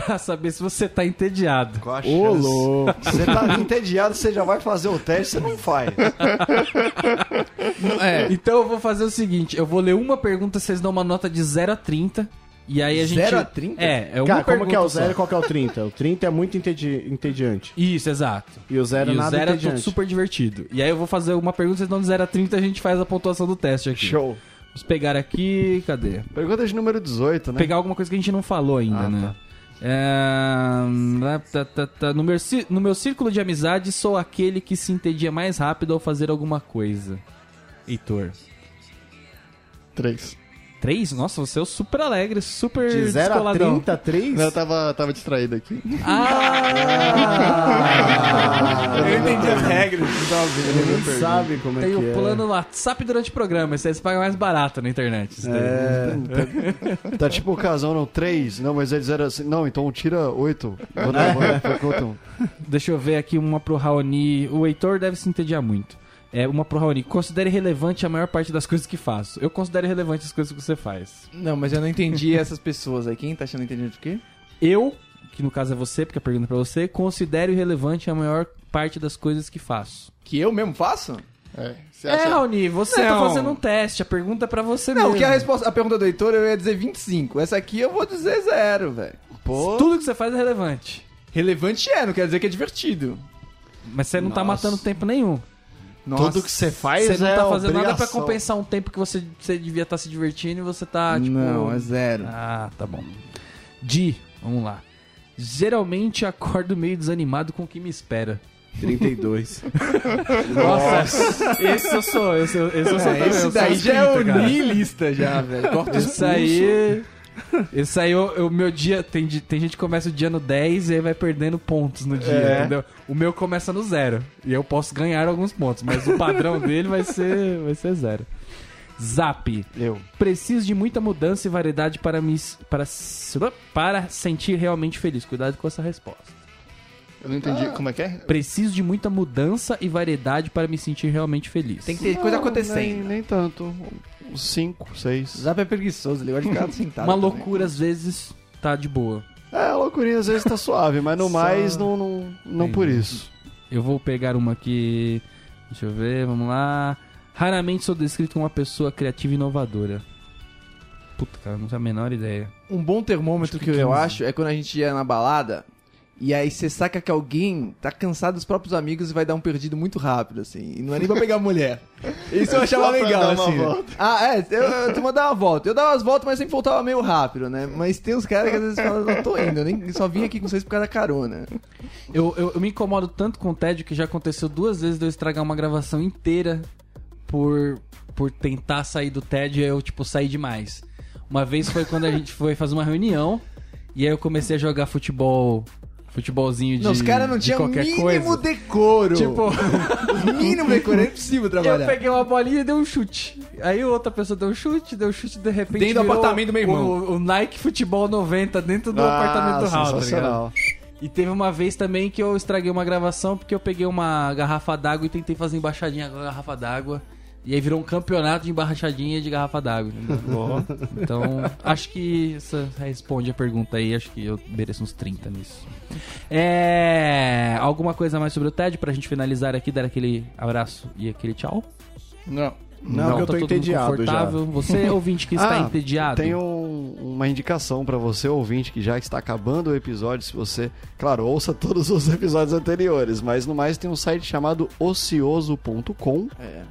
S1: pra saber se você tá entediado.
S4: Qual a
S3: Ô, louco.
S4: Você tá entediado, você já vai fazer o teste, você não faz.
S2: É.
S1: Então eu vou fazer o seguinte: eu vou ler uma pergunta, vocês dão uma nota de 0 a 30. E aí a gente.
S2: 0 a 30?
S1: É, é uma
S3: Cara, como que é o
S1: só.
S3: zero e qual que é o 30? O 30 é muito entedi- entediante.
S1: Isso, exato.
S3: E o zero
S1: e
S3: é
S1: o
S3: nada
S1: zero é tudo
S3: entediante.
S1: super divertido. E aí eu vou fazer uma pergunta, vocês dão de 0 a 30 a gente faz a pontuação do teste aqui.
S4: Show.
S1: Vamos pegar aqui. Cadê?
S4: Pergunta de número 18, né?
S1: Pegar alguma coisa que a gente não falou ainda,
S4: Ah,
S1: né? Tá, tá. No, meu, no meu círculo de amizade, sou aquele que se entedia mais rápido ao fazer alguma coisa. Heitor.
S6: Três.
S1: Três? Nossa, você é o super alegre, super
S3: De 0 a
S1: descoladão.
S3: 30, 3?
S6: Não, eu tava, tava distraído aqui.
S1: Ah!
S2: Eu entendi as regras.
S3: Ele nem sabe como é
S1: Tem
S3: que
S1: o
S3: é.
S1: plano WhatsApp durante o programa, esse aí você paga mais barato na internet. isso.
S3: É,
S4: Tá tipo o casão, não, 3. Não, mas eles eram assim. Não, então tira 8. um.
S1: Deixa eu ver aqui uma pro Raoni. O Heitor deve se entediar muito. É uma pro Raoni. Considere relevante a maior parte das coisas que faço. Eu considero relevante as coisas que você faz.
S2: Não, mas eu não entendi essas pessoas aí. Quem tá achando entendido o quê?
S1: Eu, que no caso é você, porque a pergunta é pra você, considero irrelevante a maior parte das coisas que faço.
S2: Que eu mesmo faço?
S6: É, você
S1: É,
S6: acha...
S1: Raoni, você tá
S2: Não.
S1: fazendo um teste. A pergunta é pra você
S2: Não,
S1: mesmo.
S2: que a resposta, a pergunta do Heitor eu ia dizer 25. Essa aqui eu vou dizer zero, velho. Pô.
S1: Tudo que você faz é relevante.
S2: Relevante é, não quer dizer que é divertido.
S1: Mas você não tá
S4: Nossa.
S1: matando tempo nenhum.
S2: Nossa.
S4: Tudo que você faz
S1: Você não
S4: é
S1: tá fazendo nada pra
S4: obrigação.
S1: compensar um tempo que você, você devia estar se divertindo e você tá, tipo...
S2: Não, é zero.
S1: Ah, tá bom. Di, vamos lá. Geralmente acordo meio desanimado com o que me espera.
S3: 32.
S1: Nossa, esse eu sou, esse, eu- esse eu sou
S2: É,
S1: também, eu
S2: esse
S1: sou
S2: daí já é
S1: 30,
S2: o
S1: cara.
S2: niilista já, velho. Corta
S1: Esse aí... Esse aí, o, meu dia... Tem, tem gente que começa o dia no 10 e aí vai perdendo pontos no dia,
S4: É.
S1: entendeu? O meu começa no zero. E eu posso ganhar alguns pontos, mas o padrão dele vai ser, vai ser zero. Zap.
S4: Eu.
S1: Preciso de muita mudança e variedade para me para, para sentir realmente feliz. Cuidado com essa resposta.
S6: Eu não entendi como é que é.
S1: Preciso de muita mudança e variedade para me sentir realmente feliz.
S2: Tem que ter coisa
S4: Nem,
S2: acontecendo.
S4: nem tanto. 5, 6.
S2: Zap é preguiçoso, ele gosta de ficar sentado.
S1: Uma
S2: também.
S1: loucura às vezes tá de boa.
S4: É, a loucurinha às vezes tá suave, mas no
S2: Só-
S4: mais, não, não, não por isso.
S1: Eu vou pegar uma aqui. Deixa eu ver, vamos lá. Raramente sou descrito como uma pessoa criativa e inovadora. Puta, cara, não tenho a menor ideia.
S2: Um bom termômetro
S1: Acho
S2: que,
S1: que
S2: eu
S1: 15.
S2: acho é quando a gente ia na balada e aí você saca que alguém tá cansado dos próprios amigos e vai dar um perdido muito rápido, assim. E não é nem pra pegar mulher. Isso eu
S6: É
S2: achava legal, assim.
S6: volta.
S2: Ah, é, eu, eu tu mandava uma volta. Eu dava as voltas, mas sempre voltava meio rápido, né? Mas tem uns caras que às vezes falam, não tô indo, eu nem, só vim aqui com vocês por causa da carona.
S1: Eu, eu, eu me incomodo tanto com o tédio que já aconteceu duas vezes de eu estragar uma gravação inteira por, por tentar sair do tédio e eu, tipo, sair demais. Uma vez foi quando a gente foi fazer uma reunião e aí eu comecei a jogar futebol, futebolzinho de,
S2: não, os caras não tinham mínimo
S1: coisa.
S2: decoro.
S1: Tipo,
S2: mínimo decoro, é impossível
S1: eu
S2: trabalhar.
S1: peguei uma bolinha e dei um chute. Aí outra pessoa deu um chute, deu um chute de repente.
S2: Dentro do apartamento do meu irmão.
S1: O, o Nike Futebol 90 dentro do
S4: Ah,
S1: apartamento Raul, tá ligado? E teve uma vez também que eu estraguei uma gravação porque eu peguei uma garrafa d'água e tentei fazer embaixadinha com a garrafa d'água. E aí virou um campeonato de embaixadinha de garrafa d'água. Então, acho que isso responde a pergunta aí. Acho que eu mereço uns 30 nisso. É. Alguma coisa mais sobre o TED pra gente finalizar aqui, dar aquele abraço e aquele tchau?
S6: Não.
S3: Não, que eu tô
S1: todo mundo
S3: entediado já.
S1: Você, ouvinte que está
S4: Ah,
S1: entediado.
S4: Tem um- uma indicação pra você, ouvinte, que já está acabando o episódio. Se você, claro, ouça todos os episódios anteriores, mas no mais tem um site chamado ocioso.com,
S2: É.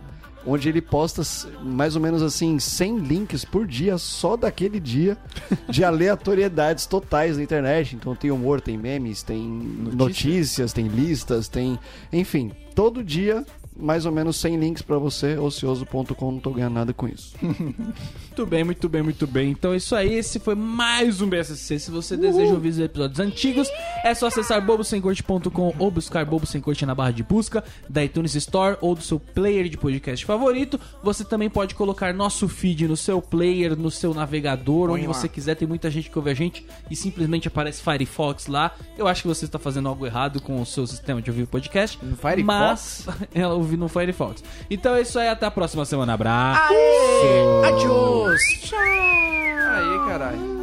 S4: onde ele posta mais ou menos assim 100 links por dia só daquele dia de aleatoriedades totais na internet. Então tem humor, tem memes, tem notícias, tem listas, tem, enfim, todo dia mais ou menos 100 links pra você, ocioso.com, não tô ganhando nada com isso.
S1: Muito bem, muito bem, muito bem. Então é isso aí, esse foi mais um BSC. Se você deseja ouvir os episódios antigos, é só acessar bobosemcorte.com ou buscar Bobo Sem Corte na barra de busca da iTunes Store ou do seu player de podcast favorito. Você também pode colocar nosso feed no seu player, no seu navegador, onde você quiser. Tem muita gente que ouve a gente e simplesmente aparece Firefox lá. Eu acho que você está fazendo algo errado com o seu sistema de ouvir podcast.
S2: No Firefox?
S1: Mas ela ouvi no Firefox. Então é isso aí, até a próxima semana. Abraço!
S3: Adiós!
S2: Aí, caralho.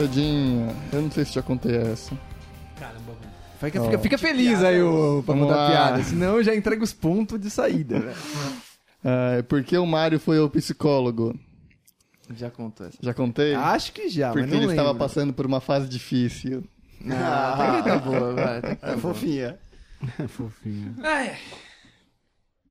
S6: Piadinha. Eu não sei se já contei essa. Caramba.
S2: Fica, fica, fica feliz aí o, pra
S6: Vamos
S2: mudar
S6: lá.
S2: a piada, senão eu já entrego os pontos de saída, né?
S6: ah, é, por que o Mário foi o psicólogo?
S2: Já contou essa.
S6: Já contei?
S2: Acho que já,
S6: Porque
S2: mas não
S6: ele
S2: lembro.
S6: estava passando por uma fase difícil.
S2: Ah, tá boa, velho. Tá é
S4: fofinha.
S3: É
S1: fofinha. Ai,